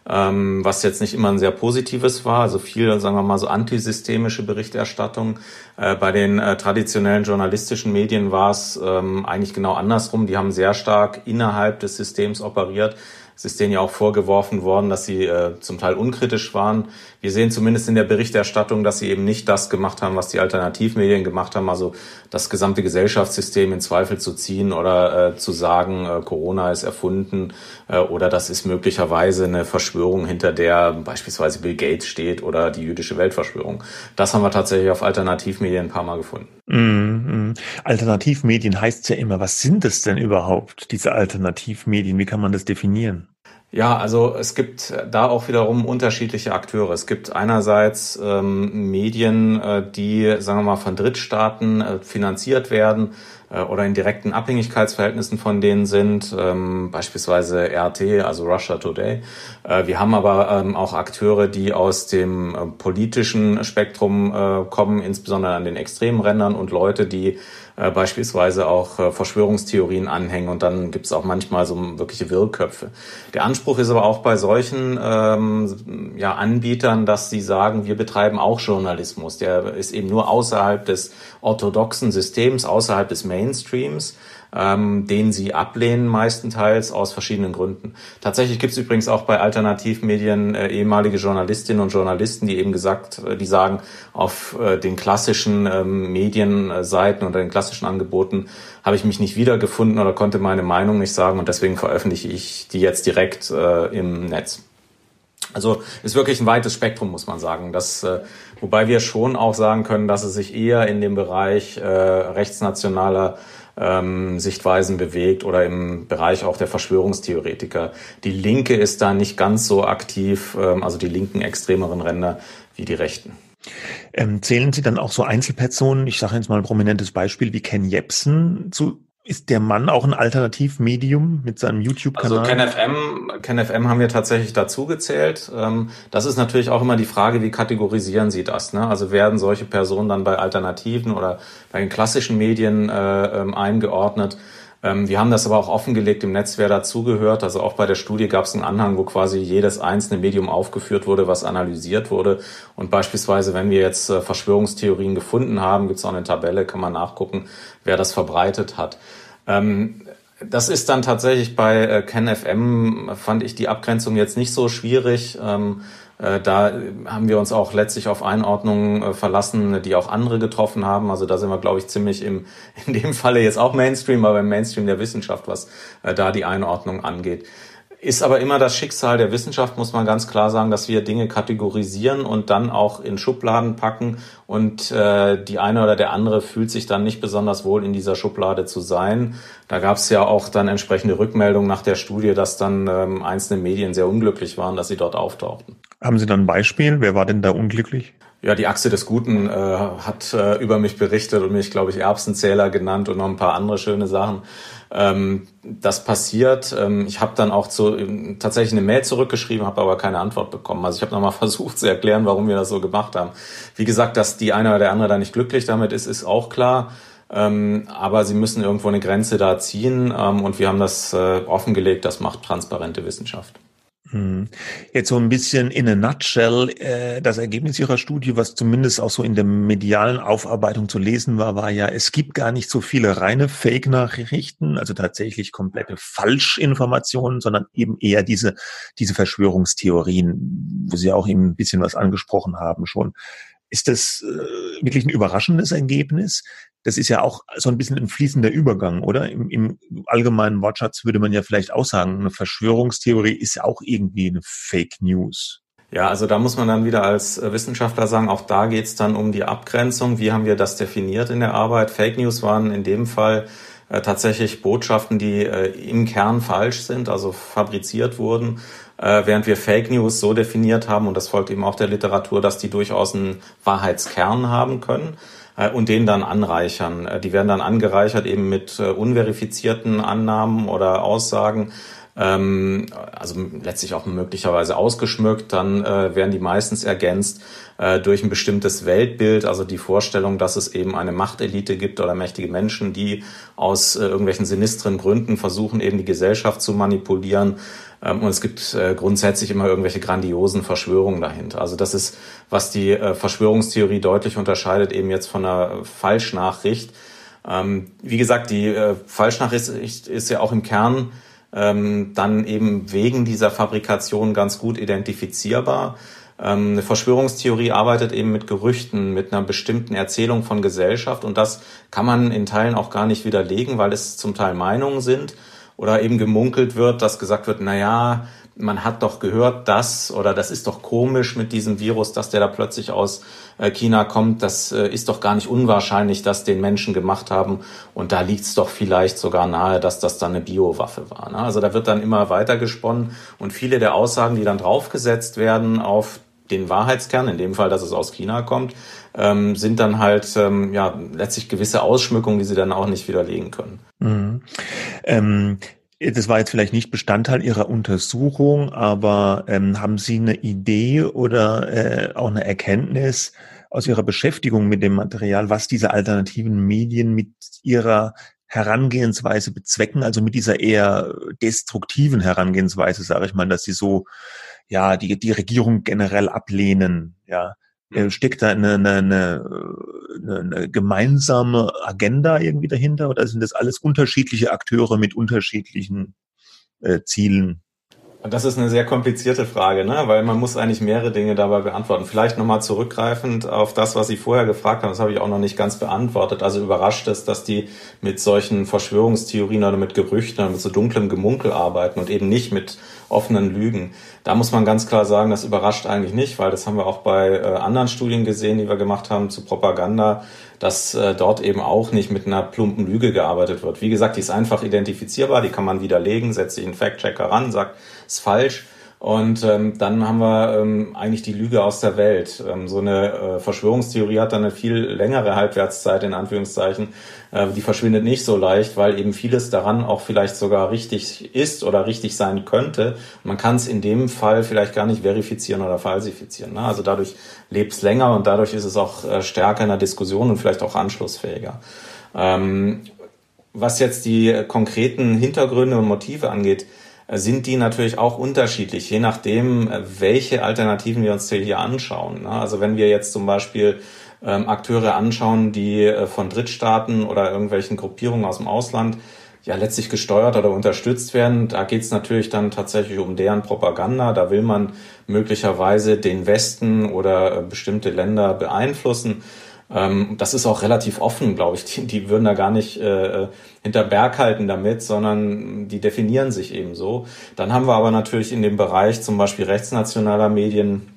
ähm, was jetzt nicht immer ein sehr positives war, also viel, sagen wir mal, so antisystemische Berichterstattung. Äh, bei den äh, traditionellen journalistischen Medien war es ähm, eigentlich genau andersrum. Die haben sehr stark innerhalb des Systems operiert. Es ist denen ja auch vorgeworfen worden, dass sie äh, zum Teil unkritisch waren. Wir sehen zumindest in der Berichterstattung, dass sie eben nicht das gemacht haben, was die Alternativmedien gemacht haben, also das gesamte Gesellschaftssystem in Zweifel zu ziehen oder äh, zu sagen, äh, Corona ist erfunden äh, oder das ist möglicherweise eine Verschwörung, hinter der beispielsweise Bill Gates steht oder die jüdische Weltverschwörung. Das haben wir tatsächlich auf Alternativmedien ein paar Mal gefunden. Mm -hmm. Alternativmedien heißt ja immer, was sind es denn überhaupt, diese Alternativmedien? Wie kann man das definieren? Ja, also es gibt da auch wiederum unterschiedliche Akteure. Es gibt einerseits ähm, Medien, äh, die, sagen wir mal, von Drittstaaten äh, finanziert werden äh, oder in direkten Abhängigkeitsverhältnissen von denen sind, ähm, beispielsweise RT, also Russia Today. Äh, wir haben aber ähm, auch Akteure, die aus dem äh, politischen Spektrum äh, kommen, insbesondere an den extremen Rändern und Leute, die äh, beispielsweise auch äh, Verschwörungstheorien anhängen und dann gibt es auch manchmal so wirkliche Wirrköpfe. Der Anspruch ist aber auch bei solchen ähm, ja, Anbietern, dass sie sagen, wir betreiben auch Journalismus. Der ist eben nur außerhalb des orthodoxen Systems, außerhalb des Mainstreams ähm, den sie ablehnen, meistenteils aus verschiedenen Gründen. Tatsächlich gibt es übrigens auch bei Alternativmedien äh, ehemalige Journalistinnen und Journalisten, die eben gesagt, äh, die sagen, auf äh, den klassischen ähm, Medienseiten oder den klassischen Angeboten habe ich mich nicht wiedergefunden oder konnte meine Meinung nicht sagen und deswegen veröffentliche ich die jetzt direkt äh, im Netz. Also ist wirklich ein weites Spektrum, muss man sagen. Das, äh, wobei wir schon auch sagen können, dass es sich eher in dem Bereich äh, rechtsnationaler ähm, Sichtweisen bewegt oder im Bereich auch der Verschwörungstheoretiker. Die Linke ist da nicht ganz so aktiv, ähm, also die linken extremeren Ränder wie die Rechten. Ähm, zählen Sie dann auch so Einzelpersonen, ich sage jetzt mal ein prominentes Beispiel wie Ken Jebsen zu ist der Mann auch ein Alternativmedium mit seinem YouTube-Kanal? Also KenFM, KenFM haben wir tatsächlich dazu gezählt. Ähm, das ist natürlich auch immer die Frage, wie kategorisieren Sie das? Ne? Also werden solche Personen dann bei Alternativen oder bei den klassischen Medien äh, ähm, eingeordnet? Ähm, wir haben das aber auch offengelegt im Netz, wer dazugehört. Also auch bei der Studie gab es einen Anhang, wo quasi jedes einzelne Medium aufgeführt wurde, was analysiert wurde. Und beispielsweise, wenn wir jetzt äh, Verschwörungstheorien gefunden haben, gibt es auch eine Tabelle, kann man nachgucken, wer das verbreitet hat. Ähm, das ist dann tatsächlich bei äh, KenFM, fand ich die Abgrenzung jetzt nicht so schwierig. Ähm, äh, da haben wir uns auch letztlich auf Einordnungen äh, verlassen, die auch andere getroffen haben. Also da sind wir, glaube ich, ziemlich im, *laughs* in dem Falle jetzt auch Mainstream, aber im Mainstream der Wissenschaft, was äh, da die Einordnung angeht. Ist aber immer das Schicksal der Wissenschaft, muss man ganz klar sagen, dass wir Dinge kategorisieren und dann auch in Schubladen packen und äh, die eine oder der andere fühlt sich dann nicht besonders wohl in dieser Schublade zu sein. Da gab es ja auch dann entsprechende Rückmeldungen nach der Studie, dass dann ähm, einzelne Medien sehr unglücklich waren, dass sie dort auftauchten. Haben Sie dann ein Beispiel? Wer war denn da unglücklich? Ja, die Achse des Guten äh, hat äh, über mich berichtet und mich, glaube ich, Erbsenzähler genannt und noch ein paar andere schöne Sachen. Ähm, das passiert. Ähm, ich habe dann auch zu, tatsächlich eine Mail zurückgeschrieben, habe aber keine Antwort bekommen. Also ich habe nochmal *laughs* versucht zu erklären, warum wir das so gemacht haben. Wie gesagt, dass die eine oder der andere da nicht glücklich damit ist, ist auch klar. Ähm, aber sie müssen irgendwo eine Grenze da ziehen ähm, und wir haben das äh, offengelegt, das macht transparente Wissenschaft. Hm. Jetzt so ein bisschen in a nutshell, äh, das Ergebnis Ihrer Studie, was zumindest auch so in der medialen Aufarbeitung zu lesen war, war ja, es gibt gar nicht so viele reine Fake-Nachrichten, also tatsächlich komplette Falschinformationen, sondern eben eher diese, diese Verschwörungstheorien, wo Sie auch eben ein bisschen was angesprochen haben schon. Ist das äh, wirklich ein überraschendes Ergebnis? Das ist ja auch so ein bisschen ein fließender Übergang, oder? Im, Im, allgemeinen Wortschatz würde man ja vielleicht auch sagen, eine Verschwörungstheorie ist auch irgendwie eine Fake News. Ja, also da muss man dann wieder als Wissenschaftler sagen, auch da geht's dann um die Abgrenzung. Wie haben wir das definiert in der Arbeit? Fake News waren in dem Fall äh, tatsächlich Botschaften, die äh, im Kern falsch sind, also fabriziert wurden äh, während wir Fake News so definiert haben, und das folgt eben auch der Literatur, dass die durchaus einen Wahrheitskern haben können und den dann anreichern. Äh, die werden dann angereichert eben mit äh, unverifizierten Annahmen oder Aussagen, ähm, also letztlich auch möglicherweise ausgeschmückt, dann äh, werden die meistens ergänzt äh, durch ein bestimmtes Weltbild, also die Vorstellung, dass es eben eine Machtelite gibt oder mächtige Menschen, die aus äh, irgendwelchen sinistren Gründen versuchen, eben die Gesellschaft zu manipulieren. Ähm, und es gibt äh, grundsätzlich immer irgendwelche grandiosen Verschwörungen dahinter. Also das ist, was die äh, Verschwörungstheorie deutlich unterscheidet, eben jetzt von einer Falschnachricht. Ähm, wie gesagt, die äh, Falschnachricht ist ja auch im Kern ähm, dann eben wegen dieser Fabrikation ganz gut identifizierbar. Ähm, eine Verschwörungstheorie arbeitet eben mit Gerüchten, mit einer bestimmten Erzählung von Gesellschaft und das kann man in Teilen auch gar nicht widerlegen, weil es zum Teil Meinungen sind oder eben gemunkelt wird, dass gesagt wird, na ja, man hat doch gehört, dass oder das ist doch komisch mit diesem Virus, dass der da plötzlich aus äh, China kommt. Das äh, ist doch gar nicht unwahrscheinlich, dass den Menschen gemacht haben. Und da liegt es doch vielleicht sogar nahe, dass das dann eine Biowaffe war. Ne? Also da wird dann immer weiter gesponnen und viele der Aussagen, die dann draufgesetzt werden auf den Wahrheitskern, in dem Fall, dass es aus China kommt, ähm, sind dann halt ähm, ja letztlich gewisse Ausschmückungen, die sie dann auch nicht widerlegen können. Mhm. Ähm das war jetzt vielleicht nicht Bestandteil Ihrer Untersuchung, aber ähm, haben Sie eine Idee oder äh, auch eine Erkenntnis aus Ihrer Beschäftigung mit dem Material, was diese alternativen Medien mit ihrer Herangehensweise bezwecken, also mit dieser eher destruktiven Herangehensweise, sage ich mal, dass sie so ja die die Regierung generell ablehnen, ja. Äh, steckt da eine, eine, eine, eine gemeinsame Agenda irgendwie dahinter oder sind das alles unterschiedliche Akteure mit unterschiedlichen äh, Zielen? Das ist eine sehr komplizierte Frage, ne? weil man muss eigentlich mehrere Dinge dabei beantworten. Vielleicht nochmal zurückgreifend auf das, was Sie vorher gefragt haben, das habe ich auch noch nicht ganz beantwortet. Also überrascht es, dass die mit solchen Verschwörungstheorien oder mit Gerüchten oder mit so dunklem Gemunkel arbeiten und eben nicht mit offenen Lügen. Da muss man ganz klar sagen, das überrascht eigentlich nicht, weil das haben wir auch bei äh, anderen Studien gesehen, die wir gemacht haben zu Propaganda, dass äh, dort eben auch nicht mit einer plumpen Lüge gearbeitet wird. Wie gesagt, die ist einfach identifizierbar, die kann man widerlegen, setzt sich einen Fact-Checker ran, sagt, ist falsch. Und ähm, dann haben wir ähm, eigentlich die Lüge aus der Welt. Ähm, so eine äh, Verschwörungstheorie hat dann eine viel längere Halbwertszeit in Anführungszeichen. Äh, die verschwindet nicht so leicht, weil eben vieles daran auch vielleicht sogar richtig ist oder richtig sein könnte. Man kann es in dem Fall vielleicht gar nicht verifizieren oder falsifizieren. Ne? Also dadurch lebt es länger und dadurch ist es auch äh, stärker in der Diskussion und vielleicht auch anschlussfähiger. Ähm, was jetzt die konkreten Hintergründe und Motive angeht, sind die natürlich auch unterschiedlich, je nachdem, äh, welche Alternativen wir uns hier anschauen. Ne? Also wenn wir jetzt zum Beispiel ähm, Akteure anschauen, die äh, von Drittstaaten oder irgendwelchen Gruppierungen aus dem Ausland ja letztlich gesteuert oder unterstützt werden. Da geht es natürlich dann tatsächlich um deren Propaganda. Da will man möglicherweise den Westen oder äh, bestimmte Länder beeinflussen. Ähm, das ist auch relativ offen, glaube ich. Die, die würden da gar nicht äh, hinter Berg halten damit, sondern die definieren sich eben so. Dann haben wir aber natürlich in dem Bereich zum Beispiel rechtsnationaler Medien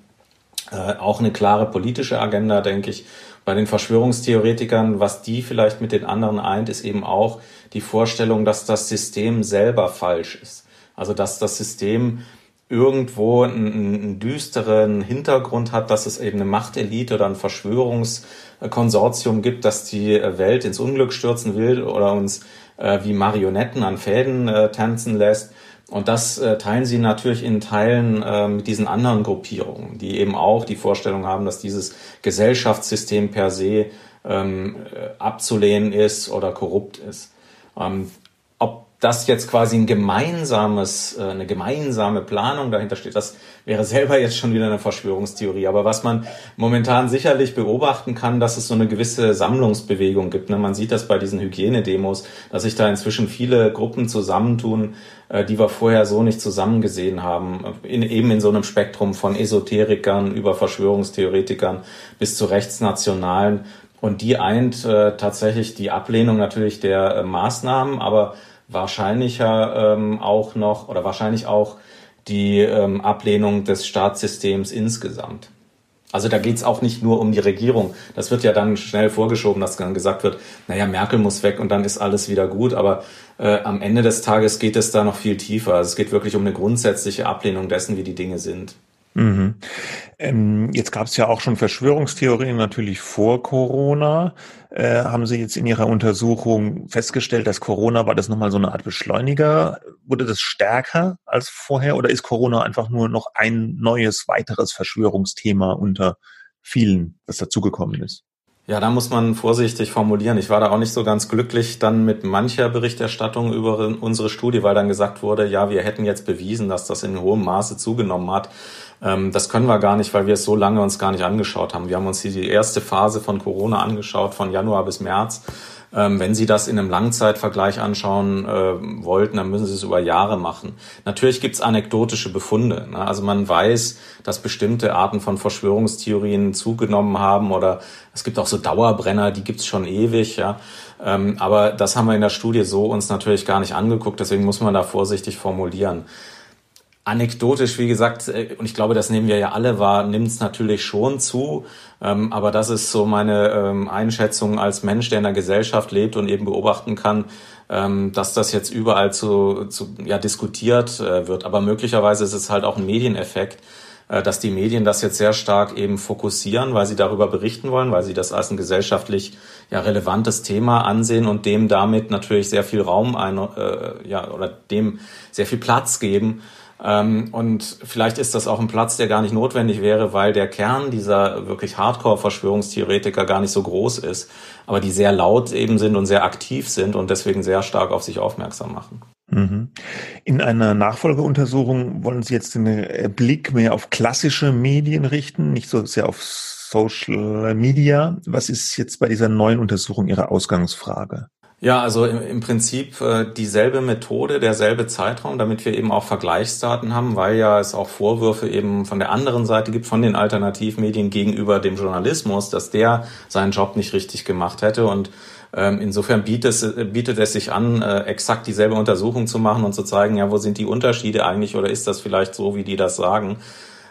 äh, auch eine klare politische Agenda, denke ich. Bei den Verschwörungstheoretikern, was die vielleicht mit den anderen eint, ist eben auch die Vorstellung, dass das System selber falsch ist. Also dass das System irgendwo einen, einen düsteren Hintergrund hat, dass es eben eine Machtelite oder ein Verschwörungskonsortium gibt, das die Welt ins Unglück stürzen will oder uns äh, wie Marionetten an Fäden äh, tanzen lässt. Und das äh, teilen sie natürlich in Teilen äh, mit diesen anderen Gruppierungen, die eben auch die Vorstellung haben, dass dieses Gesellschaftssystem per se ähm, äh, abzulehnen ist oder korrupt ist. Ähm, dass jetzt quasi ein gemeinsames, äh, eine gemeinsame Planung dahinter steht, das wäre selber jetzt schon wieder eine Verschwörungstheorie. Aber was man momentan sicherlich beobachten kann, dass es so eine gewisse Sammlungsbewegung gibt. Ne? Man sieht das bei diesen Hygienedemos, dass sich da inzwischen viele Gruppen zusammentun, äh, die wir vorher so nicht zusammengesehen haben. In, eben in so einem Spektrum von Esoterikern über Verschwörungstheoretikern bis zu Rechtsnationalen. Und die eint äh, tatsächlich die Ablehnung natürlich der äh, Maßnahmen, aber wahrscheinlicher ähm, auch noch oder wahrscheinlich auch die ähm, Ablehnung des Staatssystems insgesamt. Also da geht's auch nicht nur um die Regierung. Das wird ja dann schnell vorgeschoben, dass dann gesagt wird, naja, Merkel muss weg und dann ist alles wieder gut. Aber äh, am Ende des Tages geht es da noch viel tiefer. Also es geht wirklich um eine grundsätzliche Ablehnung dessen, wie die Dinge sind. Mhm. Ähm, jetzt gab es ja auch schon Verschwörungstheorien natürlich vor Corona. Äh, haben Sie jetzt in Ihrer Untersuchung festgestellt, dass Corona war das nochmal so eine Art Beschleuniger? Wurde das stärker als vorher oder ist Corona einfach nur noch ein neues, weiteres Verschwörungsthema unter vielen, das dazugekommen ist? Ja, da muss man vorsichtig formulieren. Ich war da auch nicht so ganz glücklich dann mit mancher Berichterstattung über unsere Studie, weil dann gesagt wurde, ja, wir hätten jetzt bewiesen, dass das in hohem Maße zugenommen hat. Ähm, das können wir gar nicht, weil wir es so lange uns gar nicht angeschaut haben. Wir haben uns die erste Phase von Corona angeschaut, von Januar bis März. Ähm, wenn Sie das in einem Langzeitvergleich anschauen äh, wollten, dann müssen Sie es über Jahre machen. Natürlich gibt es anekdotische Befunde. Ne? Also man weiß, dass bestimmte Arten von Verschwörungstheorien zugenommen haben oder es gibt auch so Dauerbrenner, die gibt es schon ewig. Ja? Ähm, aber das haben wir in der Studie so uns natürlich gar nicht angeguckt. Deswegen muss man da vorsichtig formulieren. Anekdotisch, wie gesagt, äh, und ich glaube, das nehmen wir ja alle wahr, nimmt es natürlich schon zu. Ähm, aber das ist so meine ähm, Einschätzung als Mensch, der in der Gesellschaft lebt und eben beobachten kann, ähm, dass das jetzt überall zu, zu ja, diskutiert äh, wird. Aber möglicherweise ist es halt auch ein Medieneffekt, äh, dass die Medien das jetzt sehr stark eben fokussieren, weil sie darüber berichten wollen, weil sie das als ein gesellschaftlich ja, relevantes Thema ansehen und dem damit natürlich sehr viel Raum ein, äh, ja, oder dem sehr viel Platz geben. Ähm, und vielleicht ist das auch ein Platz, der gar nicht notwendig wäre, weil der Kern dieser wirklich Hardcore-Verschwörungstheoretiker gar nicht so groß ist, aber die sehr laut eben sind und sehr aktiv sind und deswegen sehr stark auf sich aufmerksam machen. Mhm. In einer Nachfolgeuntersuchung wollen Sie jetzt den Blick mehr auf klassische Medien richten, nicht so sehr auf Social Media. Was ist jetzt bei dieser neuen Untersuchung Ihre Ausgangsfrage? Ja, also im, Prinzip äh, dieselbe Methode, derselbe Zeitraum, damit wir eben auch Vergleichsdaten haben, weil ja es auch Vorwürfe eben von der anderen Seite gibt, von den Alternativmedien gegenüber dem Journalismus, dass der seinen Job nicht richtig gemacht hätte. Und ähm, insofern bietet es, bietet es sich an, äh, exakt dieselbe Untersuchung zu machen und zu zeigen, ja, wo sind die Unterschiede eigentlich oder ist das vielleicht so, wie die das sagen?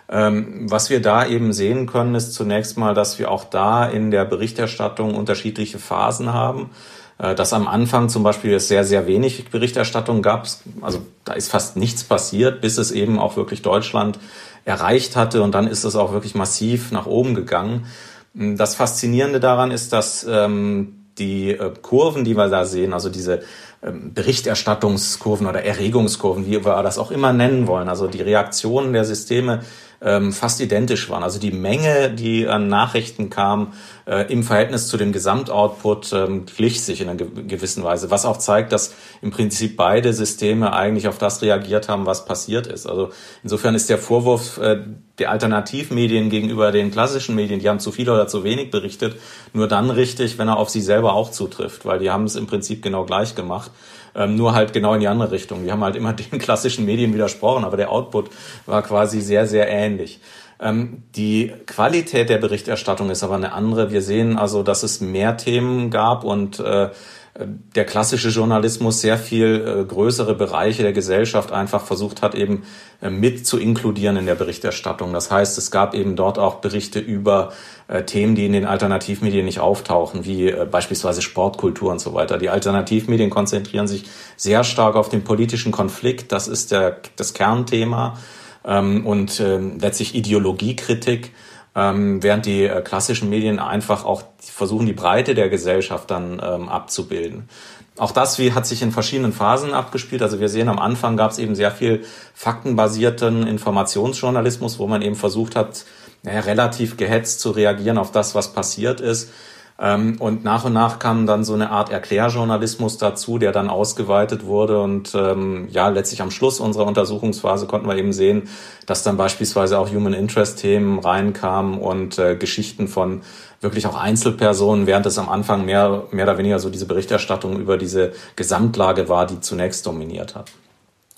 Ähm, was wir da eben sehen können, ist zunächst mal, dass wir auch da in der Berichterstattung unterschiedliche Phasen haben. Äh, dass am Anfang zum Beispiel es sehr, sehr wenig Berichterstattung gab. Also da ist fast nichts passiert, bis es eben auch wirklich Deutschland erreicht hatte und dann ist es auch wirklich massiv nach oben gegangen. Das Faszinierende daran ist, dass ähm, die äh, Kurven, die wir da sehen, also diese ähm, Berichterstattungskurven oder Erregungskurven, wie wir das auch immer nennen wollen, also die Reaktionen der Systeme ähm, fast identisch waren. Also die Menge, die an Nachrichten kam, äh, im Verhältnis zu dem Gesamtoutput ähm, glich sich in einer gewissen Weise, was auch zeigt, dass im Prinzip beide Systeme eigentlich auf das reagiert haben, was passiert ist. Also insofern ist der Vorwurf äh, der Alternativmedien gegenüber den klassischen Medien, die haben zu viel oder zu wenig berichtet, nur dann richtig, wenn er auf sie selber auch zutrifft, weil die haben es im Prinzip genau gleich gemacht ähm, nur halt genau in die andere Richtung. Die haben halt immer *laughs* den klassischen Medien widersprochen, aber der Output war quasi sehr, sehr ähnlich. Ähm, die Qualität der Berichterstattung ist aber eine andere. Wir sehen also, dass es mehr Themen gab und äh, der klassische Journalismus sehr viel äh, größere Bereiche der Gesellschaft einfach versucht hat, eben äh, mit zu inkludieren in der Berichterstattung. Das heißt, es gab eben dort auch Berichte über äh, Themen, die in den Alternativmedien nicht auftauchen, wie beispielsweise Sportkultur und so weiter. Die Alternativmedien konzentrieren sich sehr stark auf den politischen Konflikt. Das ist der, das Kernthema. Ähm, und ähm, letztlich Ideologiekritik ähm, während die äh, klassischen Medien einfach auch versuchen, die Breite der Gesellschaft dann ähm, abzubilden. Auch das wie, hat sich in verschiedenen Phasen abgespielt. Also wir sehen, am Anfang gab es eben sehr viel faktenbasierten Informationsjournalismus, wo man eben versucht hat, naja, relativ gehetzt zu reagieren auf das, was passiert ist. Ähm, und nach und nach kam dann so eine Art Erklärjournalismus dazu, der dann ausgeweitet wurde. Und ähm, ja, letztlich am Schluss unserer Untersuchungsphase konnten wir eben sehen, dass dann beispielsweise auch Human Interest Themen reinkamen und äh, Geschichten von wirklich auch Einzelpersonen, während es am Anfang mehr, mehr oder weniger so diese Berichterstattung über diese Gesamtlage war, die zunächst dominiert hat.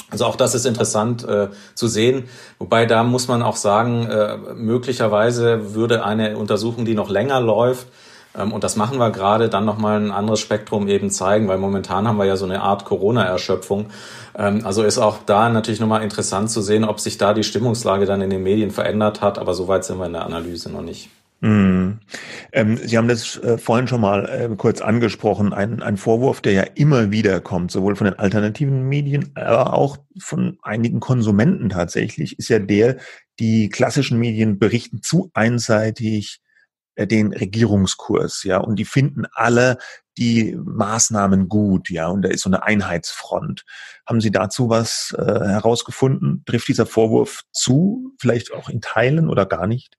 Also auch das ist interessant äh, zu sehen. Wobei da muss man auch sagen, äh, möglicherweise würde eine Untersuchung, die noch länger läuft, und das machen wir gerade, dann nochmal ein anderes Spektrum eben zeigen, weil momentan haben wir ja so eine Art Corona-Erschöpfung. Ähm, also ist auch da natürlich nochmal interessant zu sehen, ob sich da die Stimmungslage dann in den Medien verändert hat, aber soweit sind wir in der Analyse noch nicht. Mm. Ähm, Sie haben das äh, vorhin schon mal äh, kurz angesprochen, ein, ein Vorwurf, der ja immer wieder kommt, sowohl von den alternativen Medien, aber auch von einigen Konsumenten tatsächlich, ist ja der, die klassischen Medien berichten zu einseitig den Regierungskurs, ja, und die finden alle die Maßnahmen gut, ja, und da ist so eine Einheitsfront. Haben Sie dazu was äh, herausgefunden? Trifft dieser Vorwurf zu, vielleicht auch in Teilen oder gar nicht?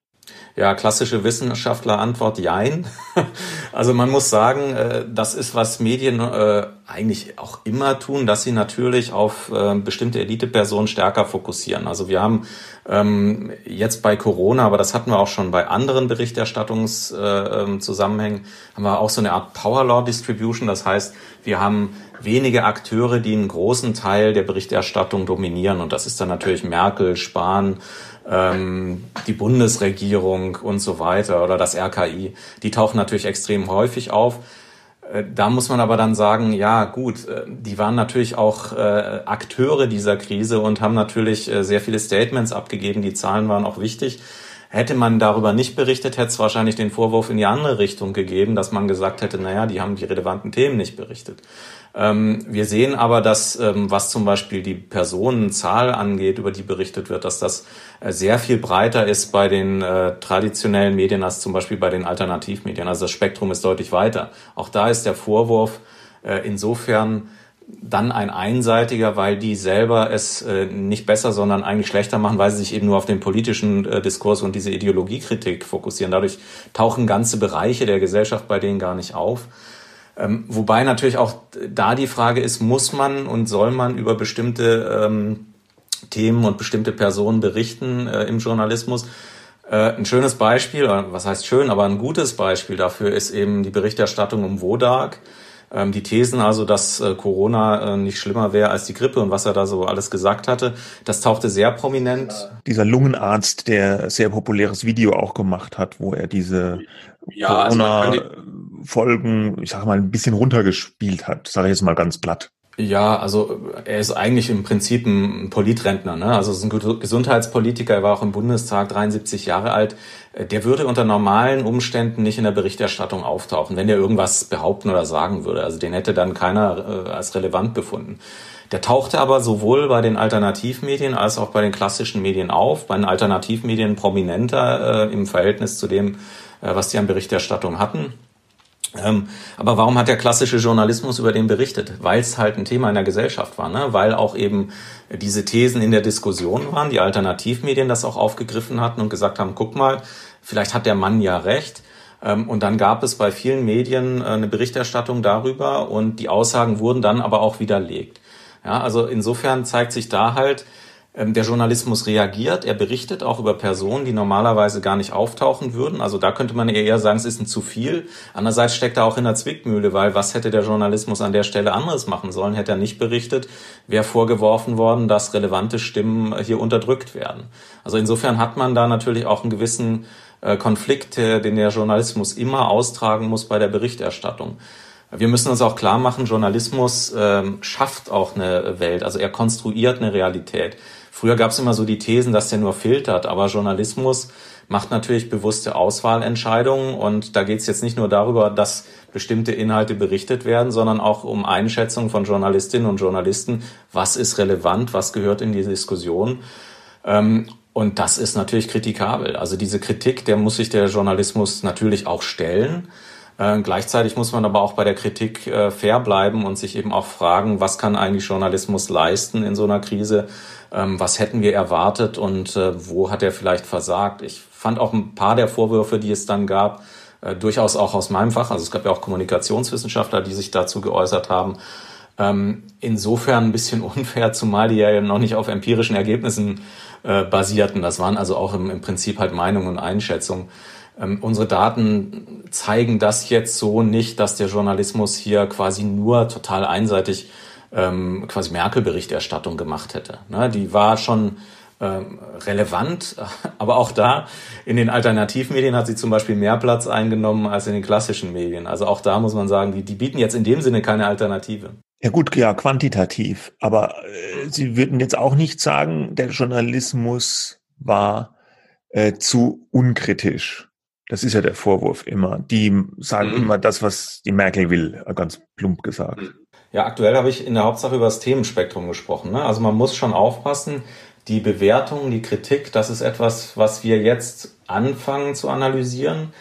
Ja, klassische Wissenschaftler-Antwort, jein. *laughs* Also man muss sagen, äh, das ist, was Medien äh, eigentlich auch immer tun, dass sie natürlich auf äh, bestimmte Elitepersonen stärker fokussieren. Also wir haben ähm, jetzt bei Corona, aber das hatten wir auch schon bei anderen Berichterstattungszusammenhängen, haben wir auch so eine Art Power Law Distribution. Das heißt, wir haben wenige Akteure, die einen großen Teil der Berichterstattung dominieren. Und das ist dann natürlich Merkel, Spahn, ähm, die Bundesregierung und so weiter oder das RKI, die tauchen natürlich extrem häufig auf. Äh, da muss man aber dann sagen, ja gut, äh, die waren natürlich auch äh, Akteure dieser Krise und haben natürlich äh, sehr viele Statements abgegeben. Die Zahlen waren auch wichtig. Hätte man darüber nicht berichtet, hätte es wahrscheinlich den Vorwurf in die andere Richtung gegeben, dass man gesagt hätte, naja, die haben die relevanten Themen nicht berichtet. Ähm, wir sehen aber, dass, ähm, was zum Beispiel die Personenzahl angeht, über die berichtet wird, dass das äh, sehr viel breiter ist bei den äh, traditionellen Medien als zum Beispiel bei den Alternativmedien. Also das Spektrum ist deutlich weiter. Auch da ist der Vorwurf äh, insofern dann ein einseitiger, weil die selber es nicht besser, sondern eigentlich schlechter machen, weil sie sich eben nur auf den politischen Diskurs und diese Ideologiekritik fokussieren. Dadurch tauchen ganze Bereiche der Gesellschaft bei denen gar nicht auf. Ähm, wobei natürlich auch da die Frage ist, muss man und soll man über bestimmte ähm, Themen und bestimmte Personen berichten äh, im Journalismus? Äh, ein schönes Beispiel, was heißt schön, aber ein gutes Beispiel dafür ist eben die Berichterstattung um Wodak ähm, die Thesen also, dass äh, Corona äh, nicht schlimmer wäre als die Grippe und was er da so alles gesagt hatte, das tauchte sehr prominent. Dieser Lungenarzt, der sehr populäres Video auch gemacht hat, wo er diese ja, also Corona-Folgen, ich sag mal, ein bisschen runtergespielt hat, sage ich jetzt mal ganz platt. Ja, also er ist eigentlich im Prinzip ein Politrentner. Ne? Also ist ein Gesundheitspolitiker, er war auch im Bundestag, 73 Jahre alt. Der würde unter normalen Umständen nicht in der Berichterstattung auftauchen, wenn er irgendwas behaupten oder sagen würde. Also den hätte dann keiner äh, als relevant befunden. Der tauchte aber sowohl bei den Alternativmedien als auch bei den klassischen Medien auf, bei den Alternativmedien prominenter äh, im Verhältnis zu dem, äh, was die an Berichterstattung hatten. Ähm, aber warum hat der klassische Journalismus über den berichtet? Weil es halt ein Thema in der Gesellschaft war, ne? weil auch eben diese Thesen in der Diskussion waren, die Alternativmedien das auch aufgegriffen hatten und gesagt haben, guck mal, vielleicht hat der Mann ja recht. Ähm, und dann gab es bei vielen Medien äh, eine Berichterstattung darüber und die Aussagen wurden dann aber auch widerlegt. Ja, also insofern zeigt sich da halt, der Journalismus reagiert, er berichtet auch über Personen, die normalerweise gar nicht auftauchen würden. Also da könnte man eher sagen, es ist ein zu viel. Andererseits steckt er auch in der Zwickmühle, weil was hätte der Journalismus an der Stelle anderes machen sollen? Hätte er nicht berichtet, wäre vorgeworfen worden, dass relevante Stimmen hier unterdrückt werden. Also insofern hat man da natürlich auch einen gewissen äh, Konflikt, den der Journalismus immer austragen muss bei der Berichterstattung. Wir müssen uns auch klar machen, Journalismus ähm, schafft auch eine Welt, also er konstruiert eine Realität. Früher gab es immer so die Thesen, dass der nur filtert, aber Journalismus macht natürlich bewusste Auswahlentscheidungen und da geht es jetzt nicht nur darüber, dass bestimmte Inhalte berichtet werden, sondern auch um Einschätzung von Journalistinnen und Journalisten, was ist relevant, was gehört in die Diskussion. Ähm, und das ist natürlich kritikabel. Also diese Kritik, der muss sich der Journalismus natürlich auch stellen. Äh, gleichzeitig muss man aber auch bei der Kritik äh, fair bleiben und sich eben auch fragen, was kann eigentlich Journalismus leisten in so einer Krise? Ähm, was hätten wir erwartet und äh, wo hat er vielleicht versagt? Ich fand auch ein paar der Vorwürfe, die es dann gab, äh, durchaus auch aus meinem Fach. Also es gab ja auch Kommunikationswissenschaftler, die sich dazu geäußert haben. Ähm, insofern ein bisschen *laughs* unfair, zumal die ja noch nicht auf empirischen Ergebnissen äh, basierten. Das waren also auch im, im Prinzip halt Meinungen und Einschätzungen. Ähm, unsere Daten zeigen das jetzt so nicht, dass der Journalismus hier quasi nur total einseitig ähm, quasi Merkel-Berichterstattung gemacht hätte. Ne? Die war schon ähm, relevant, *laughs* aber auch da in den Alternativmedien hat sie zum Beispiel mehr Platz eingenommen als in den klassischen Medien. Also auch da muss man sagen, die, die bieten jetzt in dem Sinne keine Alternative. Ja gut, ja, quantitativ. Aber äh, Sie würden jetzt auch nicht sagen, der Journalismus war äh, zu unkritisch. Das ist ja der Vorwurf immer. Die sagen mhm. immer das, was die Merkel will, ganz plump gesagt. Ja, aktuell habe ich in der Hauptsache über das Themenspektrum gesprochen. Ne? Also man muss schon aufpassen, die Bewertung, die Kritik, das ist etwas, was wir jetzt anfangen zu analysieren.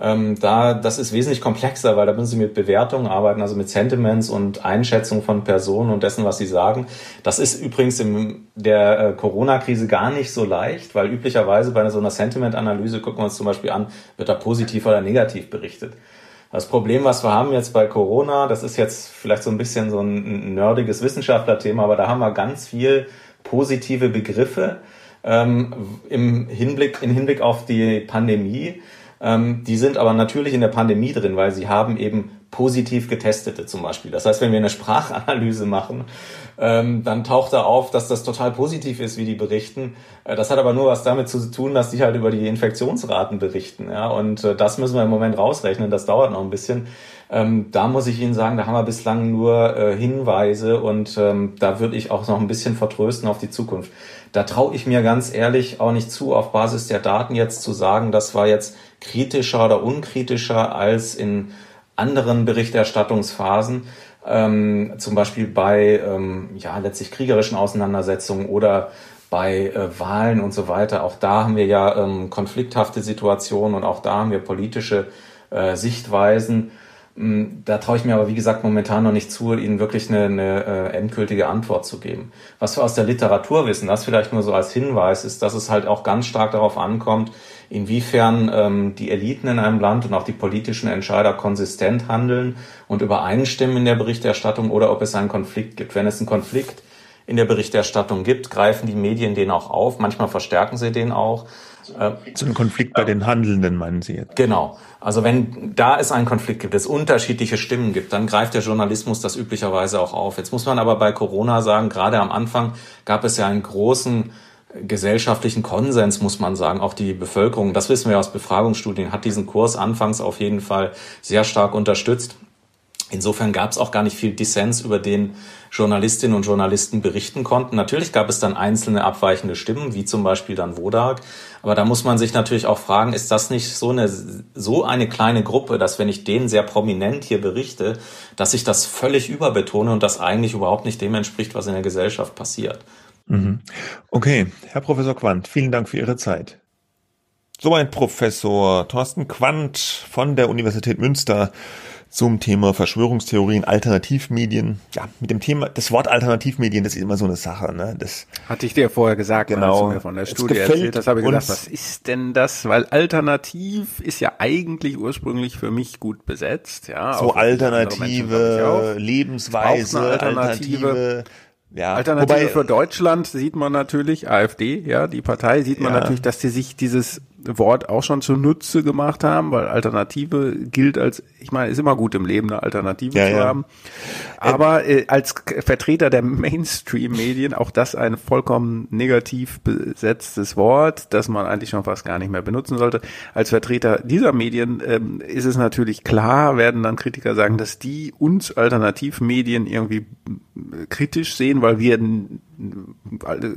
Ähm, da, das ist wesentlich komplexer, weil da müssen Sie mit Bewertungen arbeiten, also mit Sentiments und Einschätzung von Personen und dessen, was sie sagen. Das ist übrigens in der äh, Corona-Krise gar nicht so leicht, weil üblicherweise bei so einer Sentiment-Analyse gucken wir uns zum Beispiel an, wird da positiv oder negativ berichtet. Das Problem, was wir haben jetzt bei Corona, das ist jetzt vielleicht so ein bisschen so ein nerdiges Wissenschaftlerthema, aber da haben wir ganz viel positive Begriffe ähm, im Hinblick, in Hinblick auf die Pandemie. Ähm, die sind aber natürlich in der Pandemie drin, weil sie haben eben positiv getestete zum Beispiel. Das heißt, wenn wir eine Sprachanalyse machen, ähm, dann taucht da auf, dass das total positiv ist, wie die berichten. Äh, das hat aber nur was damit zu tun, dass die halt über die Infektionsraten berichten. Ja? Und äh, das müssen wir im Moment rausrechnen. Das dauert noch ein bisschen. Ähm, da muss ich Ihnen sagen, da haben wir bislang nur äh, Hinweise und ähm, da würde ich auch noch ein bisschen vertrösten auf die Zukunft. Da traue ich mir ganz ehrlich auch nicht zu, auf Basis der Daten jetzt zu sagen, das war jetzt kritischer oder unkritischer als in anderen Berichterstattungsphasen, ähm, zum Beispiel bei ähm, ja letztlich kriegerischen Auseinandersetzungen oder bei äh, Wahlen und so weiter. Auch da haben wir ja ähm, konflikthafte Situationen und auch da haben wir politische äh, Sichtweisen. Mm, da traue ich mir aber, wie gesagt, momentan noch nicht zu, Ihnen wirklich eine, eine äh, endgültige Antwort zu geben. Was wir aus der Literatur wissen, das vielleicht nur so als Hinweis, ist, dass es halt auch ganz stark darauf ankommt, inwiefern ähm, die Eliten in einem Land und auch die politischen Entscheider konsistent handeln und übereinstimmen in der Berichterstattung oder ob es einen Konflikt gibt. Wenn es einen Konflikt in der Berichterstattung gibt, greifen die Medien den auch auf. Manchmal verstärken sie den auch. Äh, so ein Konflikt bei den Handelnden, meinen Sie jetzt? Genau. Also wenn da es einen Konflikt gibt, es unterschiedliche Stimmen gibt, dann greift der Journalismus das üblicherweise auch auf. Jetzt muss man aber bei Corona sagen, gerade am Anfang gab es ja einen großen gesellschaftlichen Konsens, muss man sagen. Auch die Bevölkerung, das wissen wir aus Befragungsstudien, hat diesen Kurs anfangs auf jeden Fall sehr stark unterstützt. Insofern gab es auch gar nicht viel Dissens, über den Journalistinnen und Journalisten berichten konnten. Natürlich gab es dann einzelne abweichende Stimmen, wie zum Beispiel dann Wodak. Aber da muss man sich natürlich auch fragen, ist das nicht so eine, so eine kleine Gruppe, dass wenn ich denen sehr prominent hier berichte, dass ich das völlig überbetone und das eigentlich überhaupt nicht dem entspricht, was in der Gesellschaft passiert. Mhm. Okay, Herr Professor Quandt, vielen Dank für Ihre Zeit. So ein Professor Thorsten Quandt von der Universität Münster zum Thema Verschwörungstheorien, Alternativmedien. Ja, mit dem Thema, das Wort Alternativmedien, das ist immer so eine Sache. Ne? Das Hatte ich dir vorher gesagt, genau. als du mir von der Studie erzählt hast, habe ich gedacht, was ist denn das? Weil Alternativ ist ja eigentlich ursprünglich für mich gut besetzt. Ja, so alternative Lebensweise, alternative, alternative ja, Alternative Wobei, für Deutschland sieht man natürlich, AfD, ja, die Partei sieht man ja. natürlich, dass sie sich dieses Wort auch schon zunutze gemacht haben, weil Alternative gilt als, ich meine, ist immer gut im Leben eine Alternative ja, zu ja. haben. Aber äh, als Vertreter der Mainstream-Medien auch das ein vollkommen negativ besetztes Wort, das man eigentlich schon fast gar nicht mehr benutzen sollte. Als Vertreter dieser Medien ähm, ist es natürlich klar, werden dann Kritiker sagen, dass die uns Alternativmedien irgendwie kritisch sehen, weil wir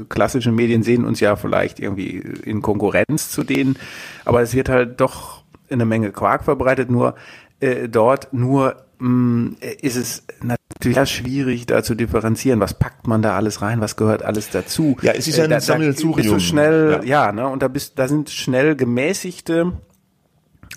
klassische Medien sehen uns ja vielleicht irgendwie in Konkurrenz zu denen, aber es wird halt doch eine Menge Quark verbreitet, nur äh, dort nur mh, mm, ist es natürlich sehr schwierig da zu differenzieren, was packt man da alles rein, was gehört alles dazu. Ja, es ist ja ein äh, Sammelsurium. schnell, ja. ja, ne, und da bist, da sind schnell gemäßigte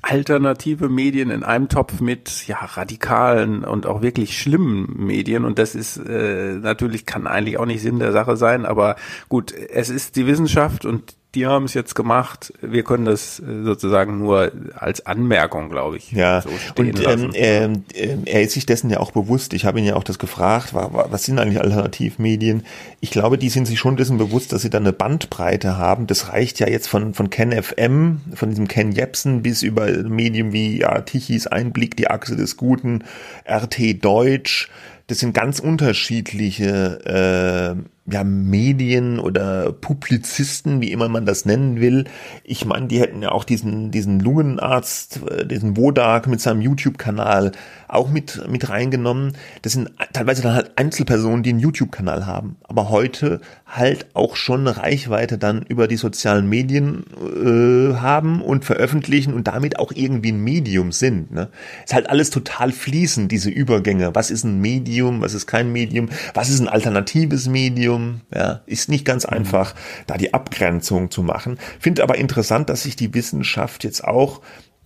alternative Medien in einem Topf mit ja radikalen und auch wirklich schlimmen Medien. Und das ist äh, natürlich kann eigentlich auch nicht Sinn der Sache sein, aber gut, es ist die Wissenschaft und die haben es jetzt gemacht. Wir können das äh, sozusagen nur als Anmerkung, glaube ich, Ja, so stehen und lassen. ähm, ähm, er ist sich dessen ja auch bewusst. Ich habe ihn ja auch das gefragt, wa- wa- was sind eigentlich Alternativmedien? Ich glaube, die sind sich schon dessen bewusst, dass sie da eine Bandbreite haben. Das reicht ja jetzt von, von Ken FM, von diesem Ken Jepsen bis über Medien wie ja, Tichys Einblick, die Achse des Guten, RT Deutsch. Das sind ganz unterschiedliche äh, ja, Medien oder Publizisten, wie immer man das nennen will. Ich meine, die hätten ja auch diesen, diesen Lungenarzt, äh, diesen Wodak mit seinem YouTube-Kanal auch mit, mit reingenommen. Das sind teilweise dann halt Einzelpersonen, die einen YouTube-Kanal haben, aber heute halt auch schon Reichweite dann über die sozialen Medien äh, haben und veröffentlichen und damit auch irgendwie ein Medium sind. Ne? Ist halt alles total fließend, diese Übergänge. Was ist ein Medium, was ist kein Medium, was ist ein alternatives Medium? Ja, ist nicht ganz einfach, da die Abgrenzung zu machen. Finde aber interessant, dass sich die Wissenschaft jetzt auch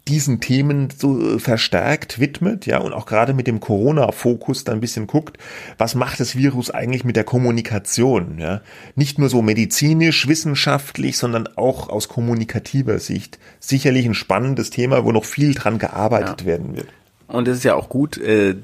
diesen Themen so äh, verstärkt widmet, ja, und auch gerade mit dem Corona-Fokus da ein bisschen guckt, was macht das Virus eigentlich mit der Kommunikation, ja? Nicht nur so medizinisch, wissenschaftlich, sondern auch aus kommunikativer Sicht. Sicherlich ein spannendes Thema, wo noch viel dran gearbeitet Ja. werden wird. Und es ist ja auch gut, äh,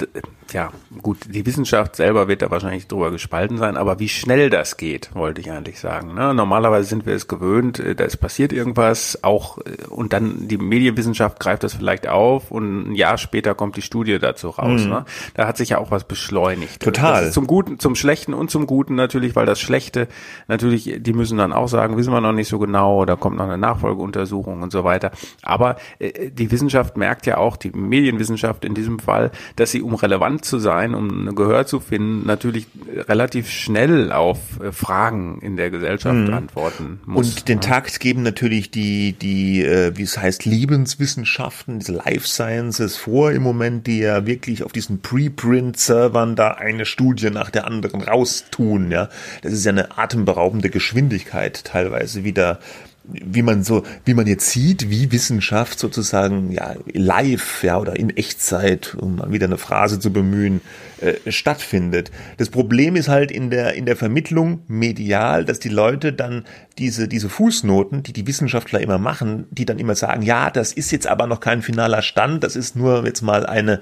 d- ja, gut, die Wissenschaft selber wird da wahrscheinlich drüber gespalten sein, aber wie schnell das geht, wollte ich eigentlich sagen. Ne? Normalerweise sind wir es gewöhnt, äh, da ist passiert irgendwas, auch äh, und dann die Medienwissenschaft greift das vielleicht auf und ein Jahr später kommt die Studie dazu raus. Ne? Da hat sich ja auch was beschleunigt. Total. Zum Guten, zum Schlechten und zum Guten natürlich, weil das Schlechte natürlich, die müssen dann auch sagen, wissen wir noch nicht so genau, da kommt noch eine Nachfolgeuntersuchung und so weiter. Aber äh, die Wissenschaft merkt ja auch, die Medienwissenschaft in diesem Fall, dass sie um relevant zu sein, um ein Gehör zu finden, natürlich relativ schnell auf äh, Fragen in der Gesellschaft antworten muss. Und den Takt geben natürlich die, die, äh, wie es heißt, Lebenswissenschaften, diese Life Sciences vor im Moment, die ja wirklich auf diesen Preprint-Servern da eine Studie nach der anderen raustun, ja. Das ist ja eine atemberaubende Geschwindigkeit teilweise wieder wie man so, wie man jetzt sieht, wie Wissenschaft sozusagen ja live, ja oder in Echtzeit, um mal wieder eine Phrase zu bemühen, äh, stattfindet. Das Problem ist halt in der in der Vermittlung medial, dass die Leute dann diese diese Fußnoten, die die Wissenschaftler immer machen, die dann immer sagen, ja, das ist jetzt aber noch kein finaler Stand, das ist nur jetzt mal eine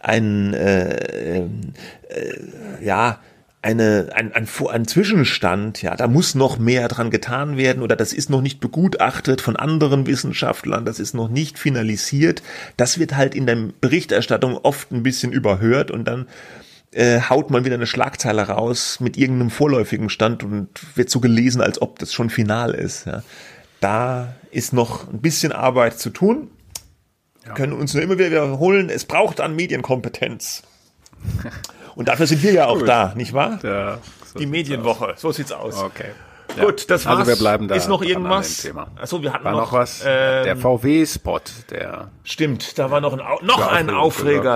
ein äh, äh, ja eine, ein, ein, ein Zwischenstand, ja, da muss noch mehr dran getan werden oder das ist noch nicht begutachtet von anderen Wissenschaftlern, das ist noch nicht finalisiert. Das wird halt in der Berichterstattung oft ein bisschen überhört und dann äh, haut man wieder eine Schlagzeile raus mit irgendeinem vorläufigen Stand und wird so gelesen, als ob das schon final ist. Ja. Da ist noch ein bisschen Arbeit zu tun. Wir können uns nur immer wieder wiederholen, es braucht an Medienkompetenz. *laughs* Und dafür sind wir ja auch da, nicht wahr? Ja, so Die Medienwoche, so sieht's aus. aus. Okay. Ja. Gut, das war's. Also wir bleiben da. Ist noch irgendwas? Thema. Achso, wir hatten War noch, was? ähm, der VW-Spot, der Stimmt, da war noch ein, noch Ja, ein Aufreger,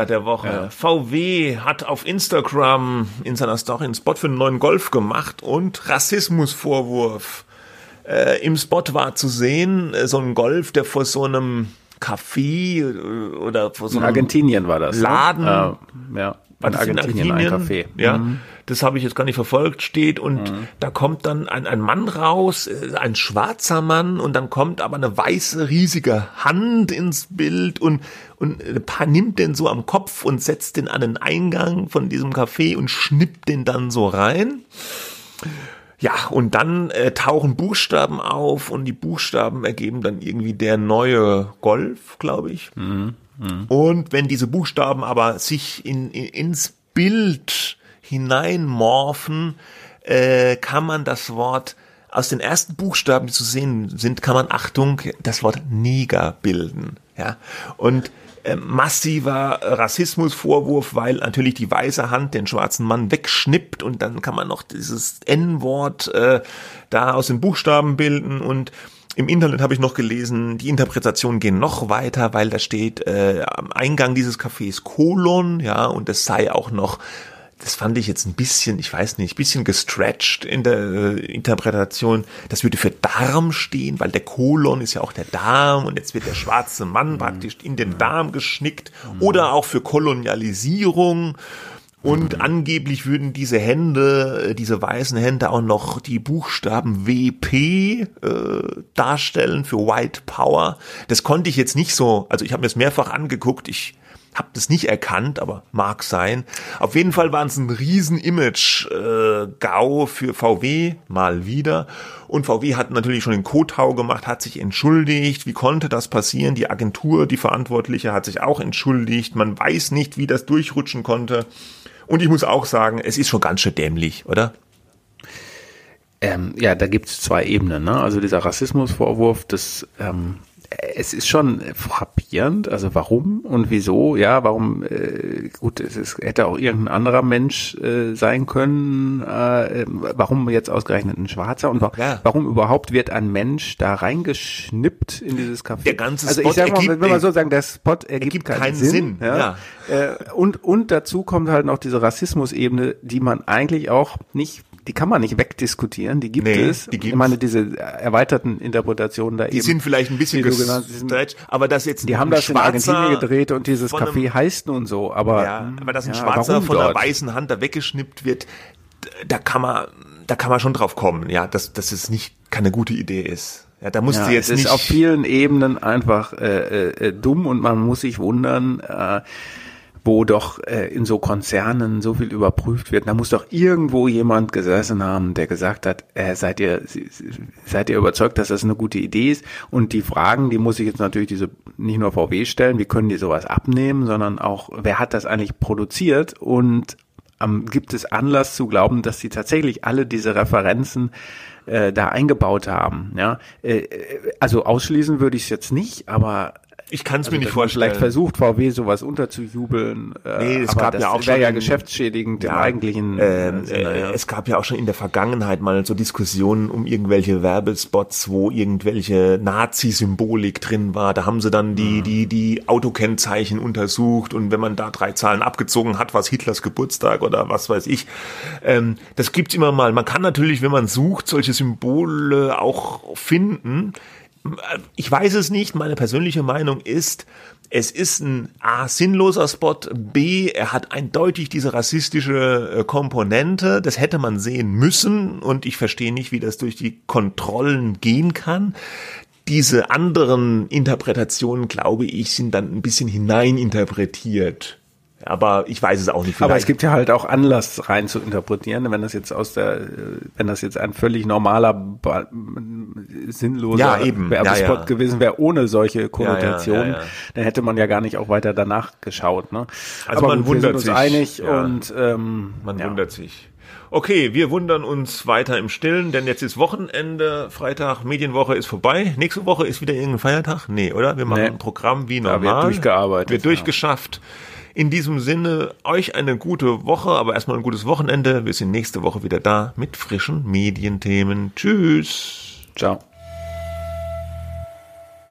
Aufreger der Woche. VW hat auf Instagram in seiner Story einen Spot für einen neuen Golf gemacht und Rassismusvorwurf. Äh, Im Spot war zu sehen, äh, so ein Golf, der vor so einem Café äh, oder vor so in einem Argentinien war das. Laden. Ne? Ja, in das Argentinien, ein Café. Ja, Mhm. das habe ich jetzt gar nicht verfolgt, steht und da kommt dann ein, ein Mann raus, äh, ein schwarzer Mann und dann kommt aber eine weiße, riesige Hand ins Bild und, und ein paar nimmt den so am Kopf und setzt den an den Eingang von diesem Café und schnippt den dann so rein. Ja, und dann äh, tauchen Buchstaben auf und die Buchstaben ergeben dann irgendwie der neue Golf, glaube ich. Und wenn diese Buchstaben aber sich in, in, ins Bild hineinmorphen, äh, kann man das Wort aus den ersten Buchstaben, die zu sehen sind, kann man Achtung das Wort Neger bilden. Ja, und äh, massiver Rassismusvorwurf, weil natürlich die weiße Hand den schwarzen Mann wegschnippt und dann kann man noch dieses N-Wort äh, da aus den Buchstaben bilden und im Internet habe ich noch gelesen, die Interpretationen gehen noch weiter, weil da steht äh, am Eingang dieses Cafés Kolon, ja, und es sei auch noch das fand ich jetzt ein bisschen, ich weiß nicht, ein bisschen gestretched in der äh, Interpretation. Das würde für Darm stehen, weil der Kolon ist ja auch der Darm und jetzt wird der schwarze Mann Mhm. praktisch in den Darm geschnickt. Oder auch für Kolonialisierung. Und angeblich würden diese Hände, äh, diese weißen Hände auch noch die Buchstaben WP äh, darstellen für White Power. Das konnte ich jetzt nicht so, also ich habe mir das mehrfach angeguckt, ich habe das nicht erkannt, aber mag sein. Auf jeden Fall waren es ein riesen Image-GAU für VW mal wieder. Und VW hat natürlich schon den Kotau gemacht, hat sich entschuldigt. Wie konnte das passieren? Die Agentur, die Verantwortliche, hat sich auch entschuldigt. Man weiß nicht, wie das durchrutschen konnte. Und ich muss auch sagen, es ist schon ganz schön dämlich, oder? Ähm, ja, da gibt es zwei Ebenen. Ne? Also dieser Rassismusvorwurf, das ähm, es ist schon frappierend. Also warum und wieso? Ja, warum? Äh, gut, es ist, hätte auch irgendein anderer Mensch äh, sein können. Äh, warum jetzt ausgerechnet ein Schwarzer? Und wa Ja. warum überhaupt wird ein Mensch da reingeschnippt in dieses Café? Der ganze also Spot ich sag mal, ergibt- wenn man so sagen, der Spot ergibt, ergibt keinen, keinen Sinn. Sinn, ja. Äh, und und dazu kommt halt noch diese Rassismusebene, die man eigentlich auch nicht die kann man nicht wegdiskutieren, die gibt Nee, es. die gibt's. ich meine, diese erweiterten Interpretationen da Die eben. sind vielleicht ein bisschen die gestretched, aber das jetzt Die haben das in Schwarzer Argentinien gedreht und dieses Café heißt nun so, aber. Ja, aber dass ein ja, Schwarzer von einer dort? weißen Hand da weggeschnippt wird, da kann man, da kann man schon drauf kommen, ja, dass, dass es nicht keine gute Idee ist. Ja, da musst Ja, du jetzt es ist auf vielen Ebenen einfach äh, äh, dumm und man muss sich wundern, äh, wo doch äh, in so Konzernen so viel überprüft wird. Da muss doch irgendwo jemand gesessen haben, der gesagt hat, äh, seid ihr seid ihr überzeugt, dass das eine gute Idee ist? Und die Fragen, die muss ich jetzt natürlich diese nicht nur VW stellen, wie können die sowas abnehmen, sondern auch, wer hat das eigentlich produziert und ähm, gibt es Anlass zu glauben, dass sie tatsächlich alle diese Referenzen äh, da eingebaut haben. Ja, äh, äh, also ausschließen würde ich es jetzt nicht, aber ich kann es also, mir nicht vorstellen. Vielleicht versucht VW sowas unterzujubeln. Äh, Nee, es aber gab das ja auch wäre schon ja in- geschäftsschädigend im eigentlichen ähm, äh, Sinne, äh, ja. Es gab ja auch schon in der Vergangenheit mal so Diskussionen um irgendwelche Werbespots, wo irgendwelche Nazi-Symbolik drin war. Da haben sie dann Mhm. die, die, die Autokennzeichen untersucht und wenn man da drei Zahlen abgezogen hat, was Hitlers Geburtstag oder was weiß ich. Ähm, das gibt's immer mal. Man kann natürlich, wenn man sucht, solche Symbole auch finden. Ich weiß es nicht. Meine persönliche Meinung ist, es ist ein A, sinnloser Spot, B, er hat eindeutig diese rassistische äh, Komponente, das hätte man sehen müssen und ich verstehe nicht, wie das durch die Kontrollen gehen kann. Diese anderen Interpretationen, glaube ich, sind dann ein bisschen hineininterpretiert. Aber ich weiß es auch nicht. Aber es Vielleicht- gibt ja halt auch Anlass rein zu interpretieren, wenn das jetzt aus der, wenn das jetzt ein völlig normaler, sinnloser Ja, eben. Werbespot Ja, ja. gewesen wäre ohne solche Konnotationen, ja, ja. dann hätte man ja gar nicht auch weiter danach geschaut. Ne? Also Aber man gut, wundert wir sich, sind uns einig ja. und ähm, Man ja. wundert sich. Okay, wir wundern uns weiter im Stillen, denn jetzt ist Wochenende, Freitag, Medienwoche ist vorbei. Nächste Woche ist wieder irgendein Feiertag? Nee, oder? Wir machen Nee. ein Programm wie Da wird normal. durchgearbeitet, Wird ja. In diesem Sinne, euch eine gute Woche, aber erstmal ein gutes Wochenende. Wir sind nächste Woche wieder da mit frischen Medienthemen. Tschüss. Ciao.